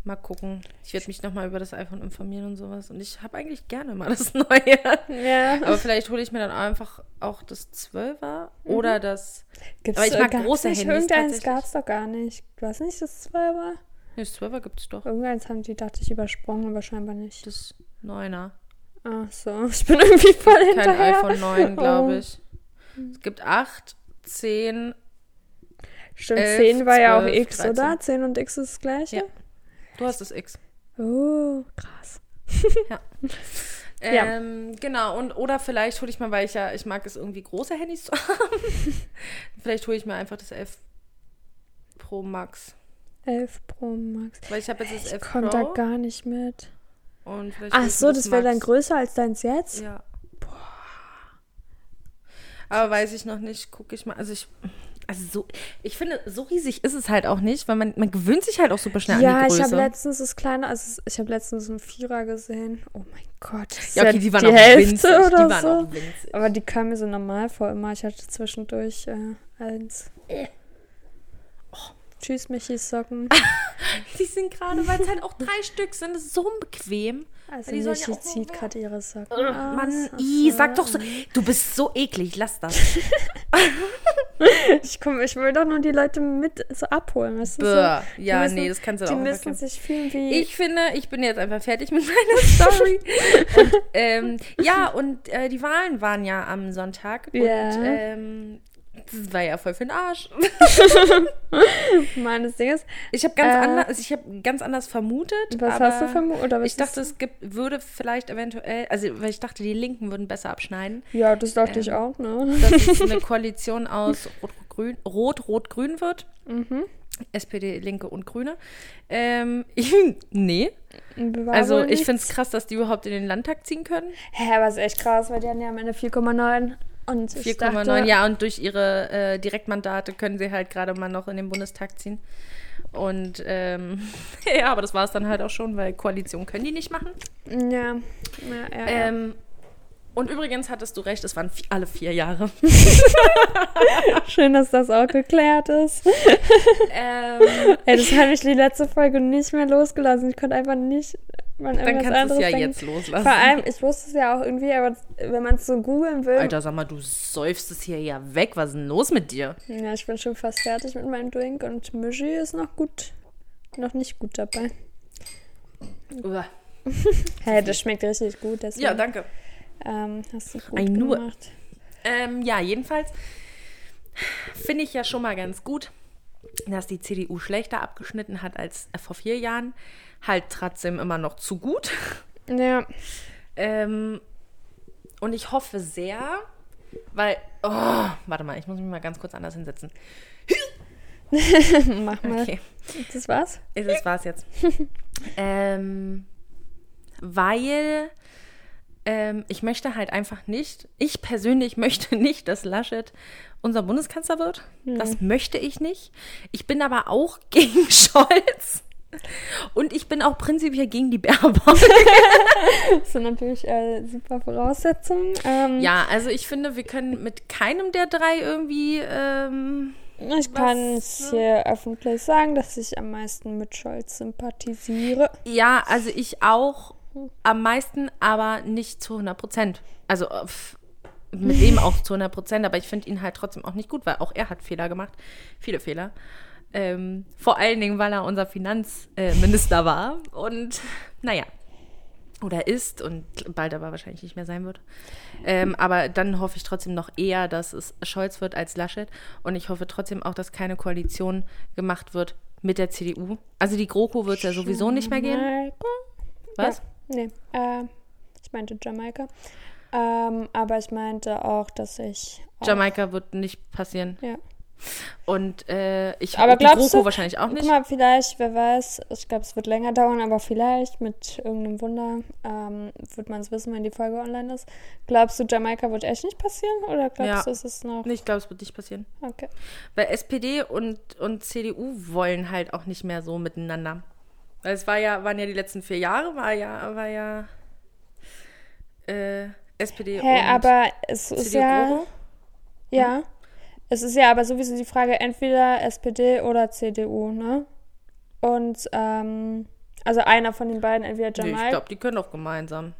mal gucken. Ich werde mich nochmal über das iPhone informieren und sowas. Und ich habe eigentlich gerne mal das Neue. Ja. Aber vielleicht hole ich mir dann einfach auch das 12er oder das. Gibt's, Aber ich mag große nicht, Handys Irgendeins gab es doch gar nicht. Du hast nicht das 12er? Nee, das 12er gibt es doch. Irgendeins haben die, dachte ich, übersprungen, aber scheinbar nicht. Das 9er. Ach so, ich bin irgendwie voll Kein hinterher. iPhone 9, glaube Oh. ich. Es gibt 8, 10. Stimmt, 11, 10 war ja auch 12, X, 13. oder? 10 und X ist das gleiche? Ja. Du hast das X. Oh, krass. Ja. Ähm, Genau, und oder vielleicht hole ich mal, weil ich ja, ich mag es irgendwie große Handys zu haben. vielleicht hole ich mir einfach das 11 Pro Max. 11 Pro Max. Weil ich habe jetzt das Ich 11 komme da Pro. gar nicht mit. Und Ach ich so, mir das wäre dann größer als deins jetzt? Ja. Aber weiß ich noch nicht, gucke ich mal. Also ich, also so, ich finde, so riesig ist es halt auch nicht, weil man, man gewöhnt sich halt auch super schnell an Ja, die ich Größe. habe letztens das kleine, also ich habe letztens einen Vierer gesehen. Oh mein Gott. Ja, okay, die waren die auch Hälfte winzig. oder die waren so. auch winzig. Aber die kamen mir so normal vor immer. Ich hatte zwischendurch äh, eins. Oh. Tschüss, Michis Socken. Die sind gerade, weil es halt auch drei Stück sind, das ist so unbequem. Also die ja Michi nur zieht gerade ihre Socken Mann, aus. i, sag doch so. Du bist so eklig, lass das. Ich, komm, ich will doch nur die Leute mit so abholen. Weißt du, so, die Ja, müssen- nee, das kannst du Die auch einfach müssen sich fühlen wie... Ich finde, ich bin jetzt einfach fertig mit meiner Story. und, ähm, ja, und äh, die Wahlen waren ja am Sonntag. Ja. Und ähm, das war ja voll für den Arsch. Meines Dinges. Ich habe ganz, Äh, anders, also ich hab ganz anders vermutet. Was hast du vermutet? Ich dachte, es gibt, würde vielleicht eventuell, also weil ich dachte, die Linken würden besser abschneiden. Ja, das dachte ich ähm, auch, ne? Dass es eine Koalition aus Rot-Rot-Grün Rot, Rot, Grün wird. Mhm. SPD, Linke und Grüne. Ähm, ich, nee. War Also ich finde es krass, dass die überhaupt in den Landtag ziehen können. Hä, aber ist echt krass, weil die hatten ja am Ende 4,9. Und ich 4,9. dachte, Ja, und durch ihre äh, Direktmandate können sie halt gerade mal noch in den Bundestag ziehen. Und ähm, ja, aber das war es dann halt auch schon, weil Koalition können die nicht machen. Ja, ja, ja. ja. Ähm, und übrigens hattest du recht, es waren alle vier Jahre. Schön, dass das auch geklärt ist. ähm, Ey, das hat mich die letzte Folge nicht mehr losgelassen. Ich konnte einfach nicht an dann kannst du es ja denken. jetzt loslassen. Vor allem, ich wusste es ja auch irgendwie, aber wenn man es so googeln will. Alter, sag mal, du säufst es hier ja weg. Was ist denn los mit dir? Ja, ich bin schon fast fertig mit meinem Drink und Michi ist noch gut, noch nicht gut dabei. Uah. Hey, das schmeckt richtig gut. Deswegen, Ja, danke. ähm, hast du gut Ein gemacht. Ähm, ja, jedenfalls finde ich ja schon mal ganz gut, dass die CDU schlechter abgeschnitten hat als vor vier Jahren. Halt trotzdem immer noch zu gut. Ja, Ähm, und ich hoffe sehr, weil. Oh, warte mal, ich muss mich mal ganz kurz anders hinsetzen. mach mal. Okay, Das war's? ist es war's jetzt. ähm, weil ähm, ich möchte halt einfach nicht, ich persönlich möchte nicht, dass Laschet unser Bundeskanzler wird. Das möchte ich nicht. Ich bin aber auch gegen Scholz. Und ich bin auch prinzipiell gegen die Baerbock. Das sind natürlich äh, super Voraussetzungen. Ähm, Ja, also ich finde, wir können mit keinem der drei irgendwie. Ähm, Ich kann es hier öffentlich sagen, dass ich am meisten mit Scholz sympathisiere. ja, also ich auch am meisten, aber nicht zu 100 Prozent. Also äh, pf, mit dem auch zu 100 Prozent, aber ich finde ihn halt trotzdem auch nicht gut, weil auch er hat Fehler gemacht. Viele Fehler. Ähm, vor allen Dingen, weil er unser Finanzminister war. Und naja. oder ist und bald aber wahrscheinlich nicht mehr sein wird. Ähm, aber dann hoffe ich trotzdem noch eher, dass es Scholz wird als Laschet. Und ich hoffe trotzdem auch, dass keine Koalition gemacht wird mit der CDU. Also die GroKo wird ja sowieso nicht mehr gehen. Jamaika? Was? Ja, nee, äh, ich meinte Jamaika. Ähm, aber ich meinte auch, dass ich. Auch, Jamaika wird nicht passieren. Ja. Und äh, ich Aber die glaubst GroKo du- wahrscheinlich auch nicht. Guck mal, vielleicht, wer weiß, ich glaube, es wird länger dauern, aber vielleicht mit irgendeinem Wunder ähm, wird man es wissen, wenn die Folge online ist. Glaubst du, Jamaika wird echt nicht passieren? Oder glaubst Ja. du, ist es noch. Nee, Ich glaube, es wird nicht passieren. Okay. Weil SPD und, und CDU wollen halt auch nicht mehr so miteinander. Weil es war ja, waren ja die letzten vier Jahre, war ja, war ja äh, SPD Hä, und aber es ist CDU ja. GroKo. Ja. Es ist ja aber sowieso die Frage, entweder SPD oder CDU, ne? Und, ähm, also einer von den beiden, entweder Nee, ich glaube, die können auch gemeinsam.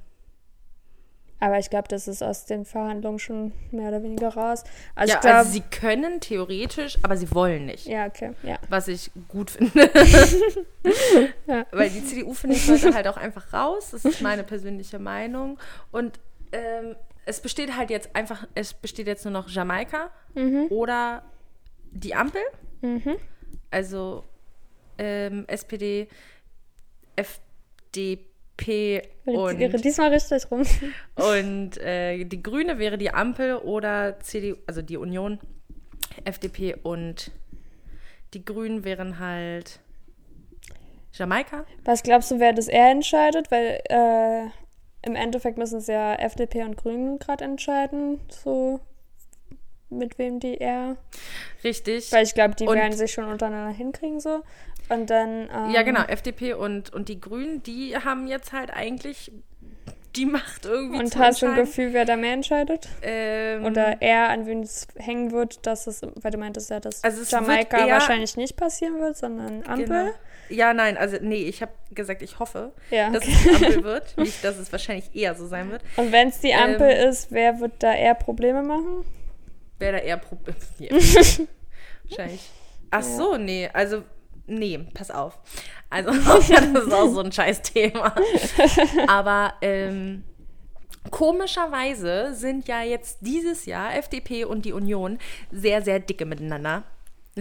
aber ich glaube, das ist aus den Verhandlungen schon mehr oder weniger raus. Also ja, ich glaube. also sie können theoretisch, aber sie wollen nicht. ja, okay, ja. Was ich gut finde. Ja. Weil die CDU, finde ich, sollte halt auch einfach raus. Das ist meine persönliche Meinung. Und ähm, es besteht halt jetzt einfach, es besteht jetzt nur noch Jamaika oder die Ampel. Mhm. Also ähm, SPD, FDP und, Wäre diesmal richtig rum. und äh, die Grüne wäre die Ampel oder CDU, also die Union, FDP und die Grünen wären halt Jamaika. Was glaubst du, wer das eher entscheidet? Weil äh, im Endeffekt müssen es ja FDP und Grünen gerade entscheiden, so mit wem die eher. Richtig. Weil ich glaube, die Und- werden sich schon untereinander hinkriegen so. Und dann. Ähm, Ja, genau. FDP und, und die Grünen, die haben jetzt halt eigentlich die Macht irgendwie Und hast du ein. Gefühl, wer da mehr entscheidet? Ähm, Oder eher an wen es hängen wird, dass es, weil du meintest ja, dass Also es Jamaika eher- wahrscheinlich nicht passieren wird, sondern Ampel. genau. Ja, nein, also nee, ich habe gesagt, ich hoffe, Ja, dass okay. es die Ampel wird. Nicht, dass es wahrscheinlich eher so sein wird. Und wenn es die Ampel Ähm, ist, wer wird da eher Probleme machen? Wäre da eher Problem. wahrscheinlich. Ach so, nee, also nee, pass auf. Also das ist auch so ein scheiß Thema. Aber ähm, komischerweise sind ja jetzt dieses Jahr FDP und die Union sehr, sehr dicke miteinander.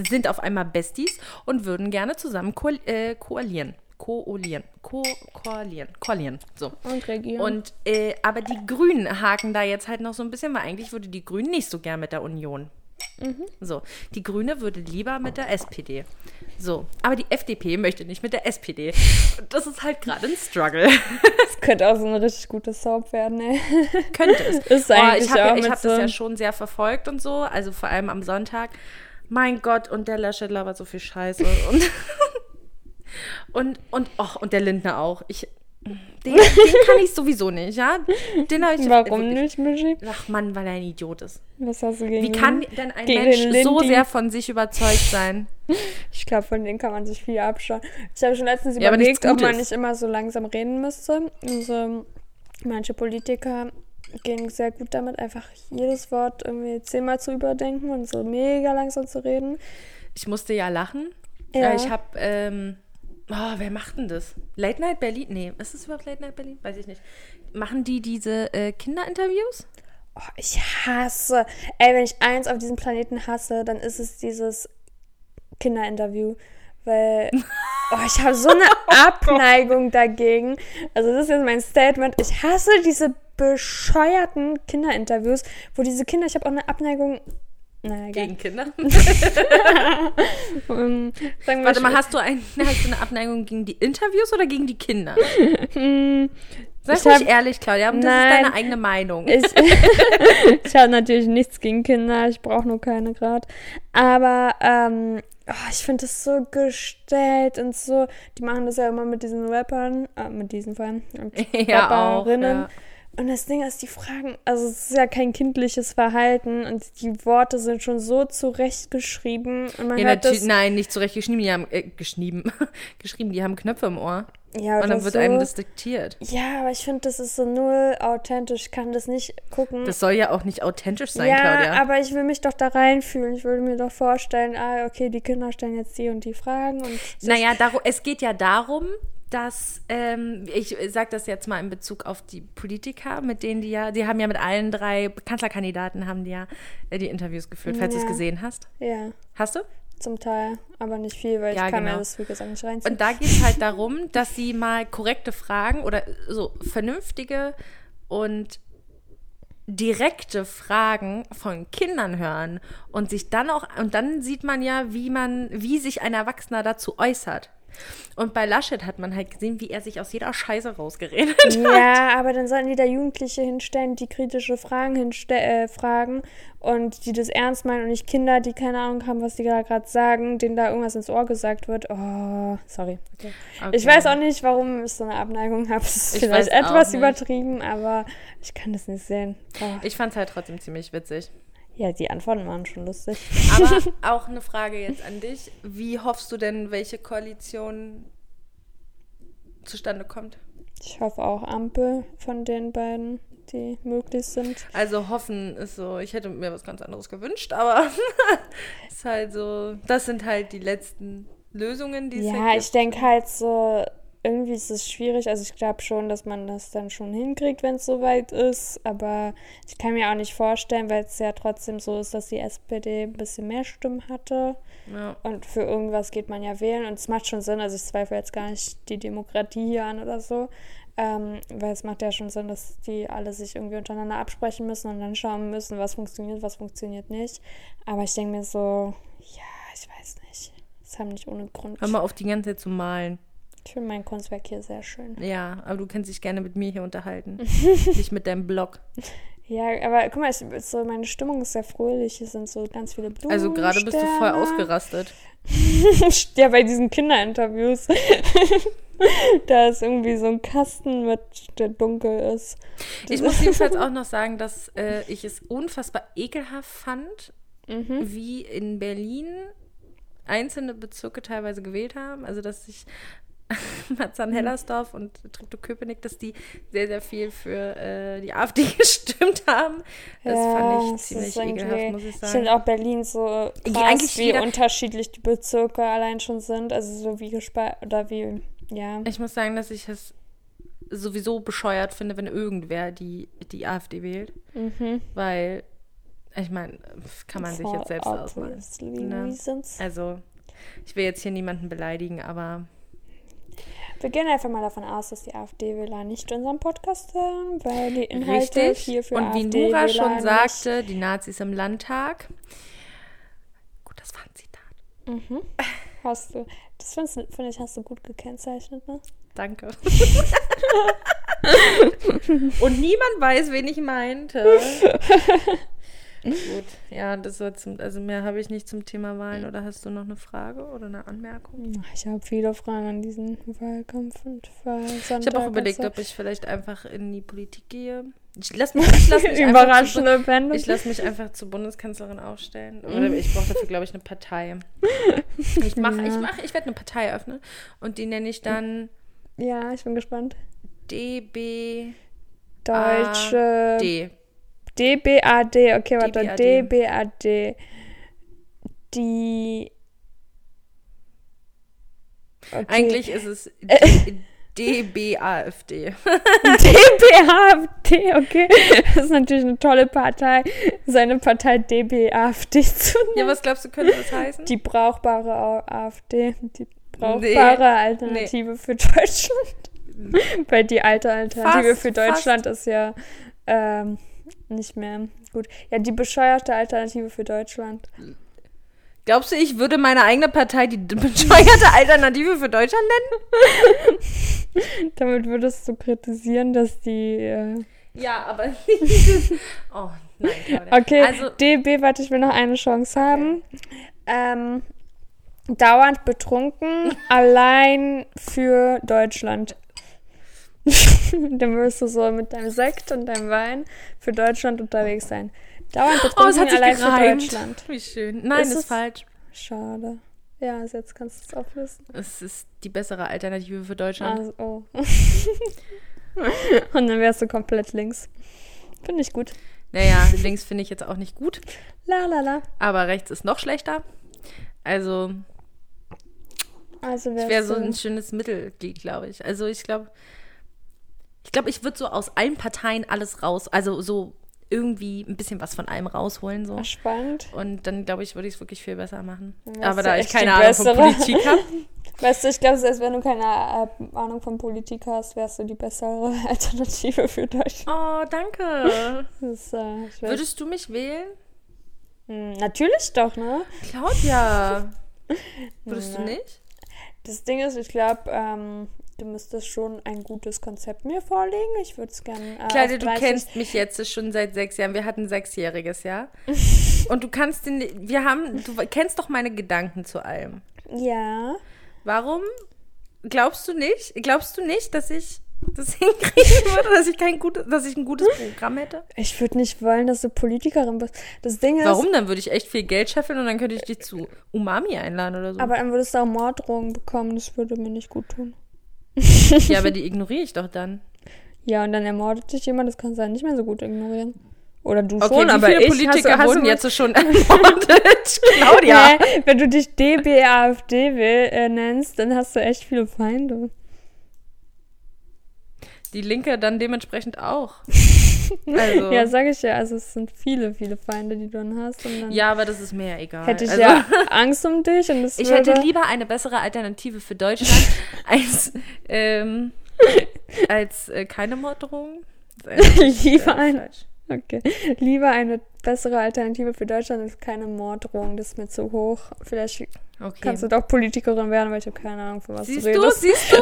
Sind auf einmal Besties und würden gerne zusammen ko äh, koalieren. Koalieren. Ko koalieren. Koalieren. So. Und Regierung. Und, äh, aber die Grünen haken da jetzt halt noch so ein bisschen, weil eigentlich würde die Grünen nicht so gern mit der Union. So, die Grüne würde lieber mit der SPD. So, aber die FDP möchte nicht mit der SPD. Und das ist halt gerade ein Struggle. Das könnte auch so eine richtig gute Soap werden, ey. Könnte es. Ist Oh, eigentlich ich habe ja, ich hab so- das ja schon sehr verfolgt und so, also vor allem am Sonntag. Mein Gott, und der Laschet labert so viel Scheiße. Und, und, und, och, und der Lindner auch. Ich, den, den kann ich sowieso nicht, ja? Den habe ich Warum wirklich- nicht, Michi? Ach Mann, weil er ein Idiot ist. Was hast du gegen Wie kann denn ein Mensch so sehr von sich überzeugt sein? Ich glaube, von denen kann man sich viel abschauen. Ich habe schon letztens Ja, überlegt, ob man nicht immer so langsam reden müsste. Also, manche Politiker gehen sehr gut damit, einfach jedes Wort irgendwie zehnmal zu überdenken und so mega langsam zu reden. Ich musste ja lachen. Ja. Äh, Ich habe, ähm, oh, wer macht denn das? Late Night Berlin? Nee, ist es überhaupt Late Night Berlin? Weiß ich nicht. Machen die diese äh, Kinderinterviews? Oh, ich hasse. Ey, wenn ich eins auf diesem Planeten hasse, dann ist es dieses Kinderinterview. Weil oh, ich habe so eine Abneigung dagegen. Also das ist jetzt mein Statement. Ich hasse diese bescheuerten Kinderinterviews, wo diese Kinder, ich habe auch eine Abneigung. Egal. Gegen Kinder? Ähm, sagen wir Warte mal, hast du, ein, hast du eine Abneigung gegen die Interviews oder gegen die Kinder? Hm, Sag Ich hab- ehrlich, Claudia, das Nein. ist deine eigene Meinung. Ich, ich habe natürlich nichts gegen Kinder, ich brauche nur keine gerade. Aber ähm, oh, ich finde das so gestellt und so. Die machen das ja immer mit diesen Rappern, äh, mit diesen vor allem, und Ja, auch, Rapperinnen. ja. Und das Ding ist, die Fragen, also es ist ja kein kindliches Verhalten und die Worte sind schon so zurechtgeschrieben und man Ja, hört das. nein, nicht zurecht geschrieben, die haben äh, geschrieben, geschrieben, die haben Knöpfe im Ohr. Ja, Und dann wird so. einem das diktiert. Ja, aber ich finde, das ist so null authentisch. Ich kann das nicht gucken. Das soll ja auch nicht authentisch sein, ja, Claudia. aber ich will mich doch da reinfühlen. Ich würde mir doch vorstellen, ah, okay, die Kinder stellen jetzt die und die Fragen und Naja, darum, es geht ja darum, dass, ähm, ich sage das jetzt mal in Bezug auf die Politiker, mit denen die ja, die haben ja mit allen drei Kanzlerkandidaten haben die ja äh, die Interviews geführt, falls du es Ja. gesehen hast. Ja, Hast du? zum Teil, aber nicht viel, weil Ja, ich kann genau. mir das, wie gesagt, nicht reinziehen. Und da geht es halt darum, dass sie mal korrekte Fragen oder so vernünftige und direkte Fragen von Kindern hören und sich dann auch und dann sieht man ja, wie man wie sich ein Erwachsener dazu äußert. Und bei Laschet hat man halt gesehen, wie er sich aus jeder Scheiße rausgeredet hat. Ja, aber dann sollten die da Jugendliche hinstellen, die kritische Fragen äh, fragen und die das ernst meinen und nicht Kinder, die keine Ahnung haben, was die da gerade sagen, denen da irgendwas ins Ohr gesagt wird. Oh, sorry. Okay. Ich Okay. weiß auch nicht, warum ich so eine Abneigung habe. Es ist Ich vielleicht etwas übertrieben, aber ich kann das nicht sehen. Oh. Ich fand es halt trotzdem ziemlich witzig. Ja, die Antworten waren schon lustig. Aber auch eine Frage jetzt an dich. Wie hoffst du denn, welche Koalition zustande kommt? Ich hoffe auch Ampel von den beiden, die möglich sind. Also hoffen ist so, ich hätte mir was ganz anderes gewünscht, aber ist halt so, das sind halt die letzten Lösungen, die es Ja, ich denke halt so, irgendwie ist es schwierig. Also ich glaube schon, dass man das dann schon hinkriegt, wenn es soweit ist. Aber ich kann mir auch nicht vorstellen, weil es ja trotzdem so ist, dass die SPD ein bisschen mehr Stimmen hatte. Ja. Und für irgendwas geht man ja wählen. Und es macht schon Sinn. Also ich zweifle jetzt gar nicht die Demokratie hier an oder so. Ähm, weil es macht ja schon Sinn, dass die alle sich irgendwie untereinander absprechen müssen und dann schauen müssen, was funktioniert, was funktioniert nicht. Aber ich denke mir so, ja, ich weiß nicht. Das haben nicht ohne Grund. Hör mal auf, die ganze Zeit zu malen. Ich finde mein Kunstwerk hier sehr schön. Ja, aber du kannst dich gerne mit mir hier unterhalten. Nicht mit deinem Blog. Ja, aber guck mal, ich, so meine Stimmung ist sehr fröhlich. Hier sind so ganz viele Blumen. Also gerade bist du voll ausgerastet. ja, bei diesen Kinderinterviews. da ist irgendwie so ein Kasten mit, der dunkel ist. Ich muss jedenfalls auch noch sagen, dass äh, ich es unfassbar ekelhaft fand, Mhm. wie in Berlin einzelne Bezirke teilweise gewählt haben. Also, dass sich Marzahn-Hellersdorf und Treptow-Köpenick, dass die sehr, sehr viel für äh, die AfD gestimmt haben. Das fand ich ziemlich ekelhaft, muss ich Ich sagen. finde auch Berlin so Ja, krass, wie unterschiedlich die Bezirke allein schon sind. Also so wie gespalten oder wie, ja. Ich muss sagen, dass ich es sowieso bescheuert finde, wenn irgendwer die, die AfD wählt. Mhm. Weil, ich meine, kann man sich For jetzt selbst ausmalen. Ne? Also, ich will jetzt hier niemanden beleidigen, aber Wir gehen einfach mal davon aus, dass die AfD-Wähler nicht unseren Podcast hören, weil die Inhalte richtig. hier für Und wie Nora schon sagte, die Nazis im Landtag. Gut, das war ein Zitat. Mhm. Hast du. Das finde find ich, hast du gut gekennzeichnet, ne? Danke. Und niemand weiß, wen ich meinte. Gut, ja, das war zum, also mehr habe ich nicht zum Thema Wahlen. Oder hast du noch eine Frage oder eine Anmerkung? Ich habe viele Fragen an diesen Wahlkampf und Wahlsonntag. Ich habe auch überlegt, ob ich vielleicht einfach in die Politik gehe. Ich lasse mich, ich lass mich, einfach zu, Überraschende Wendung. ich lass mich einfach zur Bundeskanzlerin aufstellen. Oder ich brauche dafür, glaube ich, eine Partei. Ich mache, ich Ja. mache, ich werde eine Partei öffnen und die nenne ich dann Ja, ich bin gespannt. DBAD. Deutsche. DBAD. Okay, warte. DBAD. Die. Okay. Eigentlich ist es DBAFD. DBAFD, okay. Das ist natürlich eine tolle Partei, seine Partei DBAFD zu nennen. Ja, was glaubst du, könnte das heißen? Die brauchbare AfD, die brauchbare Alternative für Deutschland. Weil die alte Alternative Fast, für Deutschland ist ja ähm, nicht mehr gut. Ja, die bescheuerte Alternative für Deutschland. Glaubst du, ich würde meine eigene Partei die bescheuerte Alternative für Deutschland nennen? Damit würdest du kritisieren, dass die. Äh Ja, aber. Oh, nein, Claudia. okay, Also, DB, warte, ich will noch eine Chance haben. Ähm, dauernd betrunken, allein für Deutschland. Dann wirst du so mit deinem Sekt und deinem Wein für Deutschland unterwegs sein. Dauernd oh, es betrunken, hat sich allein für gereimt. Deutschland. Wie schön. Nein, Ist ist, falsch. Schade. Ja, also jetzt kannst du es auflösen. Es ist die bessere Alternative für Deutschland. Also, oh. und dann wärst du komplett links. Finde ich gut. Naja, links finde ich jetzt auch nicht gut, La la la. aber rechts ist noch schlechter. Also, Also Ich wäre so ein schönes Mittelglied, glaube ich. Also ich glaube, ich glaube, ich würde so aus allen Parteien alles raus, also so irgendwie ein bisschen was von allem rausholen so. Spannend. Und dann glaube ich, würde ich es wirklich viel besser machen. Wärst Aber du da ich keine Ahnung von Bessere. Politik habe, Weißt du, ich glaube, selbst wenn du keine äh, Ahnung von Politik hast, wärst du die bessere Alternative für Deutschland. oh danke. Das ist, äh, Würdest du mich wählen? Hm, Natürlich doch, ne? Claudia. Würdest du Ja. nicht? Das Ding ist, ich glaube, ähm, du müstest schon ein gutes Konzept mir vorlegen. Ich würde es gerne. Äh, auf du 30 kennst mich jetzt schon seit sechs Jahren. Wir hatten ein sechsjähriges, ja? Und du kannst den, wir haben, du kennst doch meine Gedanken zu allem. Ja. Warum glaubst du nicht? Glaubst du nicht, dass ich das hinkriegen würde, dass ich kein gutes, dass ich ein gutes Programm hätte? Ich würde nicht wollen, dass du Politikerin bist. Das Ding ist. Warum? Dann würde ich echt viel Geld scheffeln und dann könnte ich dich zu Umami einladen oder so. Aber dann würdest du auch Morddrohungen bekommen. Das würde mir nicht gut tun. ja, aber die ignoriere ich doch dann. Ja, und dann ermordet dich jemand. Das kannst du dann nicht mehr so gut ignorieren. Oder du Okay, schon, wie aber viele ich. Politiker hast du, hast wurden jetzt schon ermordet? Claudia. Hä? Wenn du dich DBAFD äh, nennst, dann hast du echt viele Feinde. Die Linke dann dementsprechend auch. Also. Ja, sag ich ja. Also es sind viele, viele Feinde, die du dann hast. Dann Ja, aber das ist mir ja egal. hätte ich also, ja Angst um dich. Und das Ich hätte lieber eine bessere Alternative für Deutschland als, ähm, als äh, keine Morddrohung. lieber Äh, ein, falsch. okay. Lieber eine bessere Alternative für Deutschland als keine Morddrohung. Das ist mir zu hoch. Vielleicht Okay. kannst du doch Politikerin werden, weil ich habe keine Ahnung, von was Siehst du du, redest. siehst du?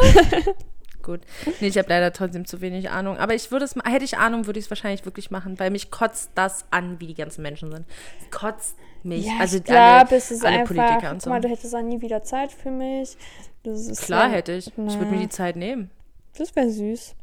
Gut. Nee, ich habe leider trotzdem zu wenig Ahnung. Aber ich würde es, hätte ich Ahnung, würde ich es wahrscheinlich wirklich machen, weil mich kotzt das an, wie die ganzen Menschen sind. Kotzt mich. Ja, also ich glaube, es ist alle einfach, Politiker und so. guck mal, du hättest auch nie wieder Zeit für mich. Klar ja- hätte ich. Ich würde mir Na, die Zeit nehmen. Das wäre süß.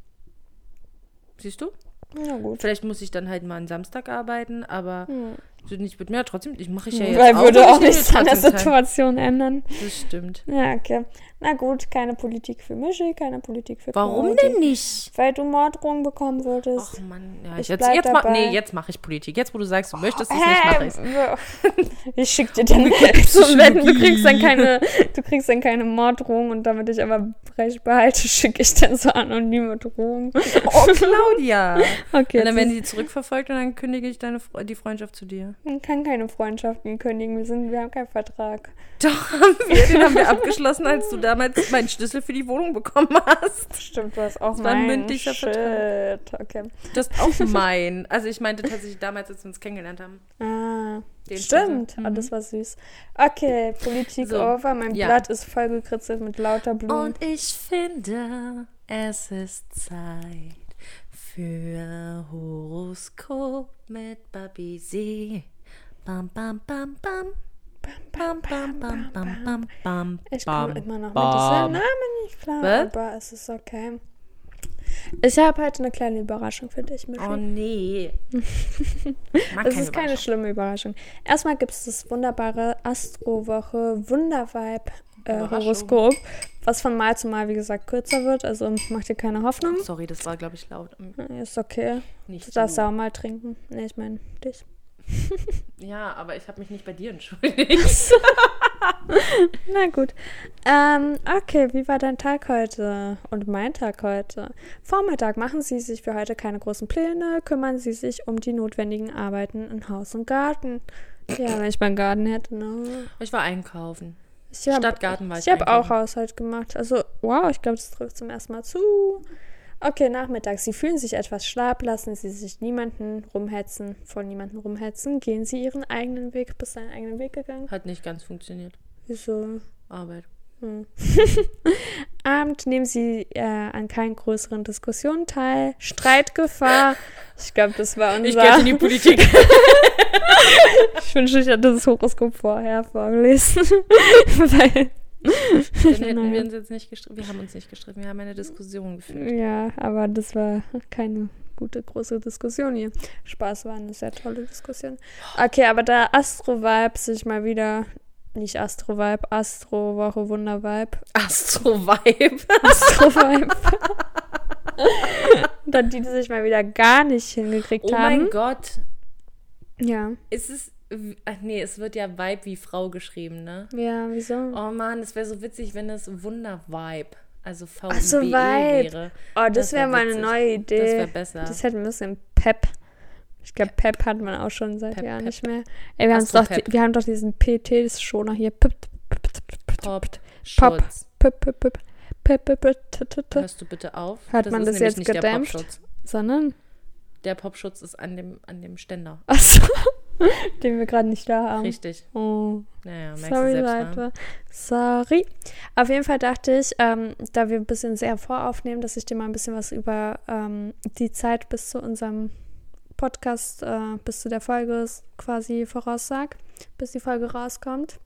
Siehst du? Na gut. Vielleicht muss ich dann halt mal einen Samstag arbeiten, aber Hm. ich würde mir ja trotzdem, ich mache ich ja jetzt Weil auch, würde auch nichts an der. Situation ändern. Das stimmt. Ja, okay. Na gut, keine Politik für Michi, keine Politik für Warum Claudi. denn nicht? Weil du Morddrohungen bekommen würdest. Ach Mann, ja, Ich jetzt, jetzt, dabei. nee, jetzt mache ich Politik. Jetzt, wo du sagst, du möchtest es nicht, mache ich? Ich schick dir dann so wenn du Psychologie. kriegst dann keine, du kriegst dann keine Morddrohung und damit ich aber recht behalte, schicke ich dann so anonyme Drohungen. Oh, Claudia. Okay, und dann werden die zurückverfolgt und dann kündige ich deine, die Freundschaft zu dir. Man kann keine Freundschaften kündigen. Wir, sind, wir haben keinen Vertrag. Doch, haben wir, den haben wir abgeschlossen, als du damals meinen Schlüssel für die Wohnung bekommen hast. Stimmt, du hast auch Das war ein mein mündlicher Shit. Vertrag. Okay. Das ist auch mein. Also ich meinte tatsächlich damals, als wir uns kennengelernt haben. Ah, Den stimmt. Schlüssel. Oh, das war süß. Okay, Politik So, over. Mein ja. Blatt ist voll gekritzelt mit lauter Blumen. Und ich finde, es ist Zeit für Horoskop mit Babisi. Bam, bam, bam, bam. Bam, bam, bam, bam, bam, bam, Ich komme immer noch mit diesem Namen nicht klar, Was? aber es ist okay. Ich habe heute eine kleine Überraschung für dich, Michi. Oh nee. Es keine ist keine schlimme Überraschung. Erstmal gibt es das wunderbare Astro-Woche Wundervibe äh. Horoskop, was von Mal zu Mal, wie gesagt, kürzer wird. Also mach dir keine Hoffnung. Sorry, das war, glaube ich, laut. Ist okay. Nicht Du darfst so. auch mal trinken. Nee, ich meine dich. Ja, aber ich habe mich nicht bei dir entschuldigt. Na gut. Ähm, okay, wie war dein Tag heute und mein Tag heute? Vormittag machen Sie sich für heute keine großen Pläne, kümmern Sie sich um die notwendigen Arbeiten in Haus und Garten. Ja, wenn ich meinen Garten hätte, ne? Ich war einkaufen. Ich hab, Stadtgarten war ich Ich habe auch. Haushalt gemacht. Also, wow, ich glaube, das trifft zum ersten Mal zu. Okay, Nachmittag. Sie fühlen sich etwas schlapp, lassen Sie sich niemanden rumhetzen, von niemanden rumhetzen. Gehen Sie Ihren eigenen Weg. Bist du deinen eigenen Weg gegangen? Hat nicht ganz funktioniert. Wieso? Arbeit. Hm. Abend nehmen Sie äh, an keinen größeren Diskussionen teil. Streitgefahr. Ich glaube, das war unser. Ich gehe in die Politik. ich wünschte, ich hätte das Horoskop vorher vorgelesen. Weil, Dann hätten Naja. wir uns jetzt nicht gestritten. Wir haben uns nicht gestritten. Wir haben eine Diskussion geführt. ja, aber das war keine gute große Diskussion hier. Spaß war eine sehr tolle Diskussion. Okay, aber da Astro-Vibe sich mal wieder. Nicht Astro-Vibe, Astro-Woche Wunder-Vibe. Astro-Vibe. Astro-Vibe. Dann die, die sich mal wieder gar nicht hingekriegt Oh haben. mein Gott. Ja. Ist es. Ach nee, es wird ja Vibe wie Frau geschrieben, ne? Ja, wieso? Oh Mann, es wäre so witzig, wenn es Wunder-Vibe, also v Ach so, wäre. Oh, das, das wäre wär mal eine neue Idee. Das wäre besser. Das hätte ein bisschen Pep. Ich glaube, Pep hat man auch schon seit Pep, Jahren Pep. nicht mehr. Ey, wir, doch, wir haben doch diesen PT-Schoner hier. Pip, pip, pip, Pop, Pop. Pip, pip, pip, Hörst du bitte auf? Hat man ist das jetzt nicht der gedämpft? Popschutz. Sondern, Der Popschutz ist an dem, an dem Ständer. achso, den wir gerade nicht da haben. Richtig. Oh. Naja, Sorry, selbst, ne? Leute. Sorry. Auf jeden Fall dachte ich, ähm, da wir ein bisschen sehr voraufnehmen, dass ich dir mal ein bisschen was über ähm, die Zeit bis zu unserem Podcast, äh, bis zu der Folge quasi voraussag, bis die Folge rauskommt.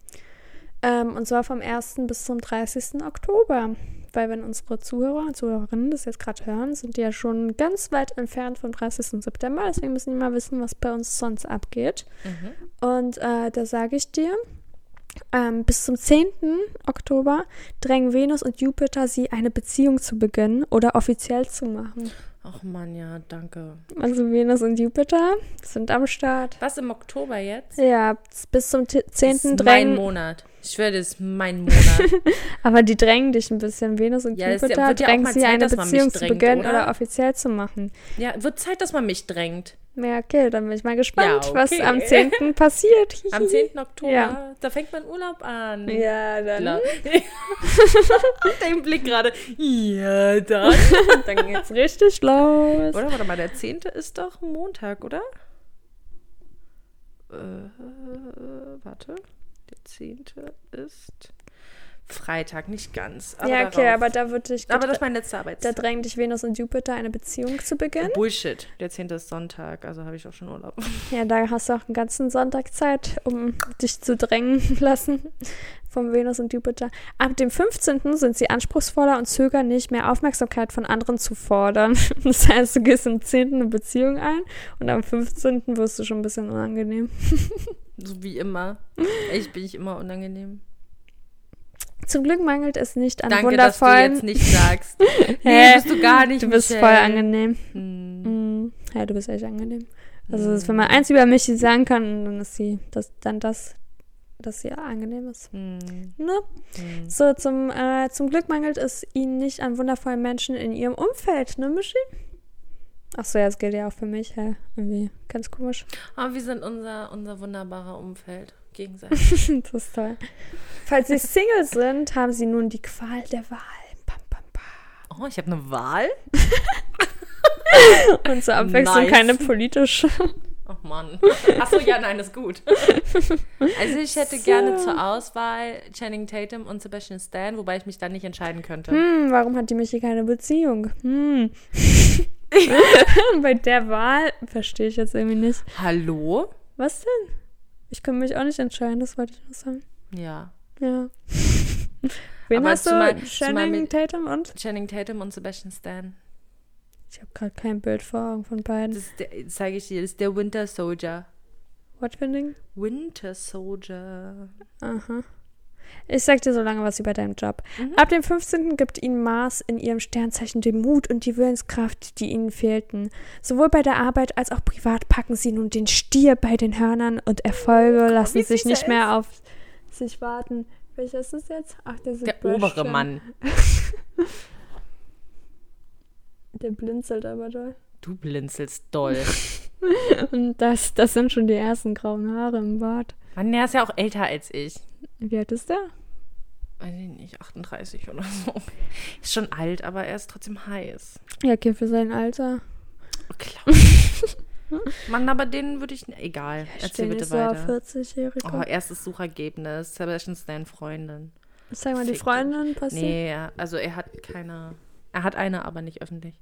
Ähm, und zwar vom 1. bis zum 30. Oktober. Weil wenn unsere Zuhörer und Zuhörerinnen das jetzt gerade hören, sind die ja schon ganz weit entfernt vom 30. September. Deswegen müssen die mal wissen, was bei uns sonst abgeht. Mhm. Und äh, da sage ich dir, ähm, bis zum 10. Oktober drängen Venus und Jupiter sie, eine Beziehung zu beginnen oder offiziell zu machen. Ach Mann, ja, danke. Also Venus und Jupiter sind am Start. Was im Oktober jetzt? Ja, bis zum t- 10. Das ist mein drängen. Monat. Ich das ist mein Monat. Aber die drängen dich ein bisschen. Venus und Ja, Jupiter ja drängen sie, Zeit, eine man Beziehung zu drängt, beginnen oder? oder offiziell zu machen. ja, wird Zeit, dass man mich drängt. Ja, okay, dann bin ich mal gespannt, Ja, was okay. am 10. passiert. Am 10. Oktober, Ja. da fängt mein Urlaub an. Ja, dann. Den Blick gerade. Ja, dann. Dann geht's richtig los. Oder? Warte mal, der 10. ist doch Montag, oder? Äh, warte. Der 10. ist Freitag, nicht ganz. Aber ja, okay, darauf. aber da würde ich. Aber das ist mein letzter Da Arbeitstag. drängen dich Venus und Jupiter, eine Beziehung zu beginnen. Bullshit. Der 10. ist Sonntag, also habe ich auch schon Urlaub. Ja, da hast du auch einen ganzen Sonntag Zeit, um dich zu drängen lassen vom Venus und Jupiter. Ab dem 15. sind sie anspruchsvoller und zögern nicht, mehr Aufmerksamkeit von anderen zu fordern. Das heißt, du gehst am 10. eine Beziehung ein und am 15. wirst du schon ein bisschen unangenehm. So wie immer. Echt bin ich immer unangenehm. Zum Glück mangelt es nicht an Danke, dass du wundervollen. jetzt nicht sagst. Hä? Nee, bist du gar nicht, du bist Michelle. voll angenehm. Hm. Mm, ja, du bist echt angenehm. Also, das, wenn man eins über mich sagen kann, dann ist sie, das, dann das, dass sie angenehm ist. Hm. Ne? Hm. So, zum, äh, zum Glück mangelt es ihnen nicht an wundervollen Menschen in ihrem Umfeld, ne, Michi? Ach so, ja, das gilt ja auch für mich, hä? Irgendwie ganz komisch. Aber wir sind unser, unser wunderbarer Umfeld. Gegenseitig. das ist toll. Falls sie Single sind, haben sie nun die Qual der Wahl. Pam, pam, pam. Oh, ich habe eine Wahl? Und zur Abwechslung Nice. keine politische. Oh Mann. Achso, ja, nein, ist gut. Also ich hätte So. gerne zur Auswahl Channing Tatum und Sebastian Stan, wobei ich mich dann nicht entscheiden könnte. Hm, warum hat die Michi keine Beziehung? Hm. Bei der Wahl verstehe ich jetzt irgendwie nicht. Hallo? Was denn? Ich kann mich auch nicht entscheiden, das wollte ich nur sagen. Ja. Ja. Wen Aber hast du? zumal Channing Tatum und? Channing Tatum und Sebastian Stan. Ich habe gerade kein Bild vor Augen von beiden. Das ist der, zeige ich dir, das ist der Winter Soldier. What für ein Ding? Winter Soldier. Aha. Ich sag dir so lange was über deinen Job. Mhm. Ab dem 15. gibt ihnen Mars in ihrem Sternzeichen den Mut und die Willenskraft, die ihnen fehlten. Sowohl bei der Arbeit als auch privat packen sie nun den Stier bei den Hörnern und Erfolge lassen wie sich nicht mehr auf sich warten. Welcher ist es jetzt? Ach, der Der obere. Mann. Der blinzelt aber doll. Du blinzelst doll. Und das, das sind schon die ersten grauen Haare im Bart. Mann, der ist ja auch älter als ich. Wie alt ist der? Weiß ich nicht, 38 oder so. Ist schon alt, aber er ist trotzdem heiß. Ja, okay, für sein Alter. Oh, klar. Mann, aber den würde ich. Egal. Ich Erzähl bitte weiter. 40-Jährige. Oh, erstes Suchergebnis. Sebastian Stan Freundin. Sag mal, die Freundin passiert. Nee, also er hat keine. Er hat eine, aber nicht öffentlich.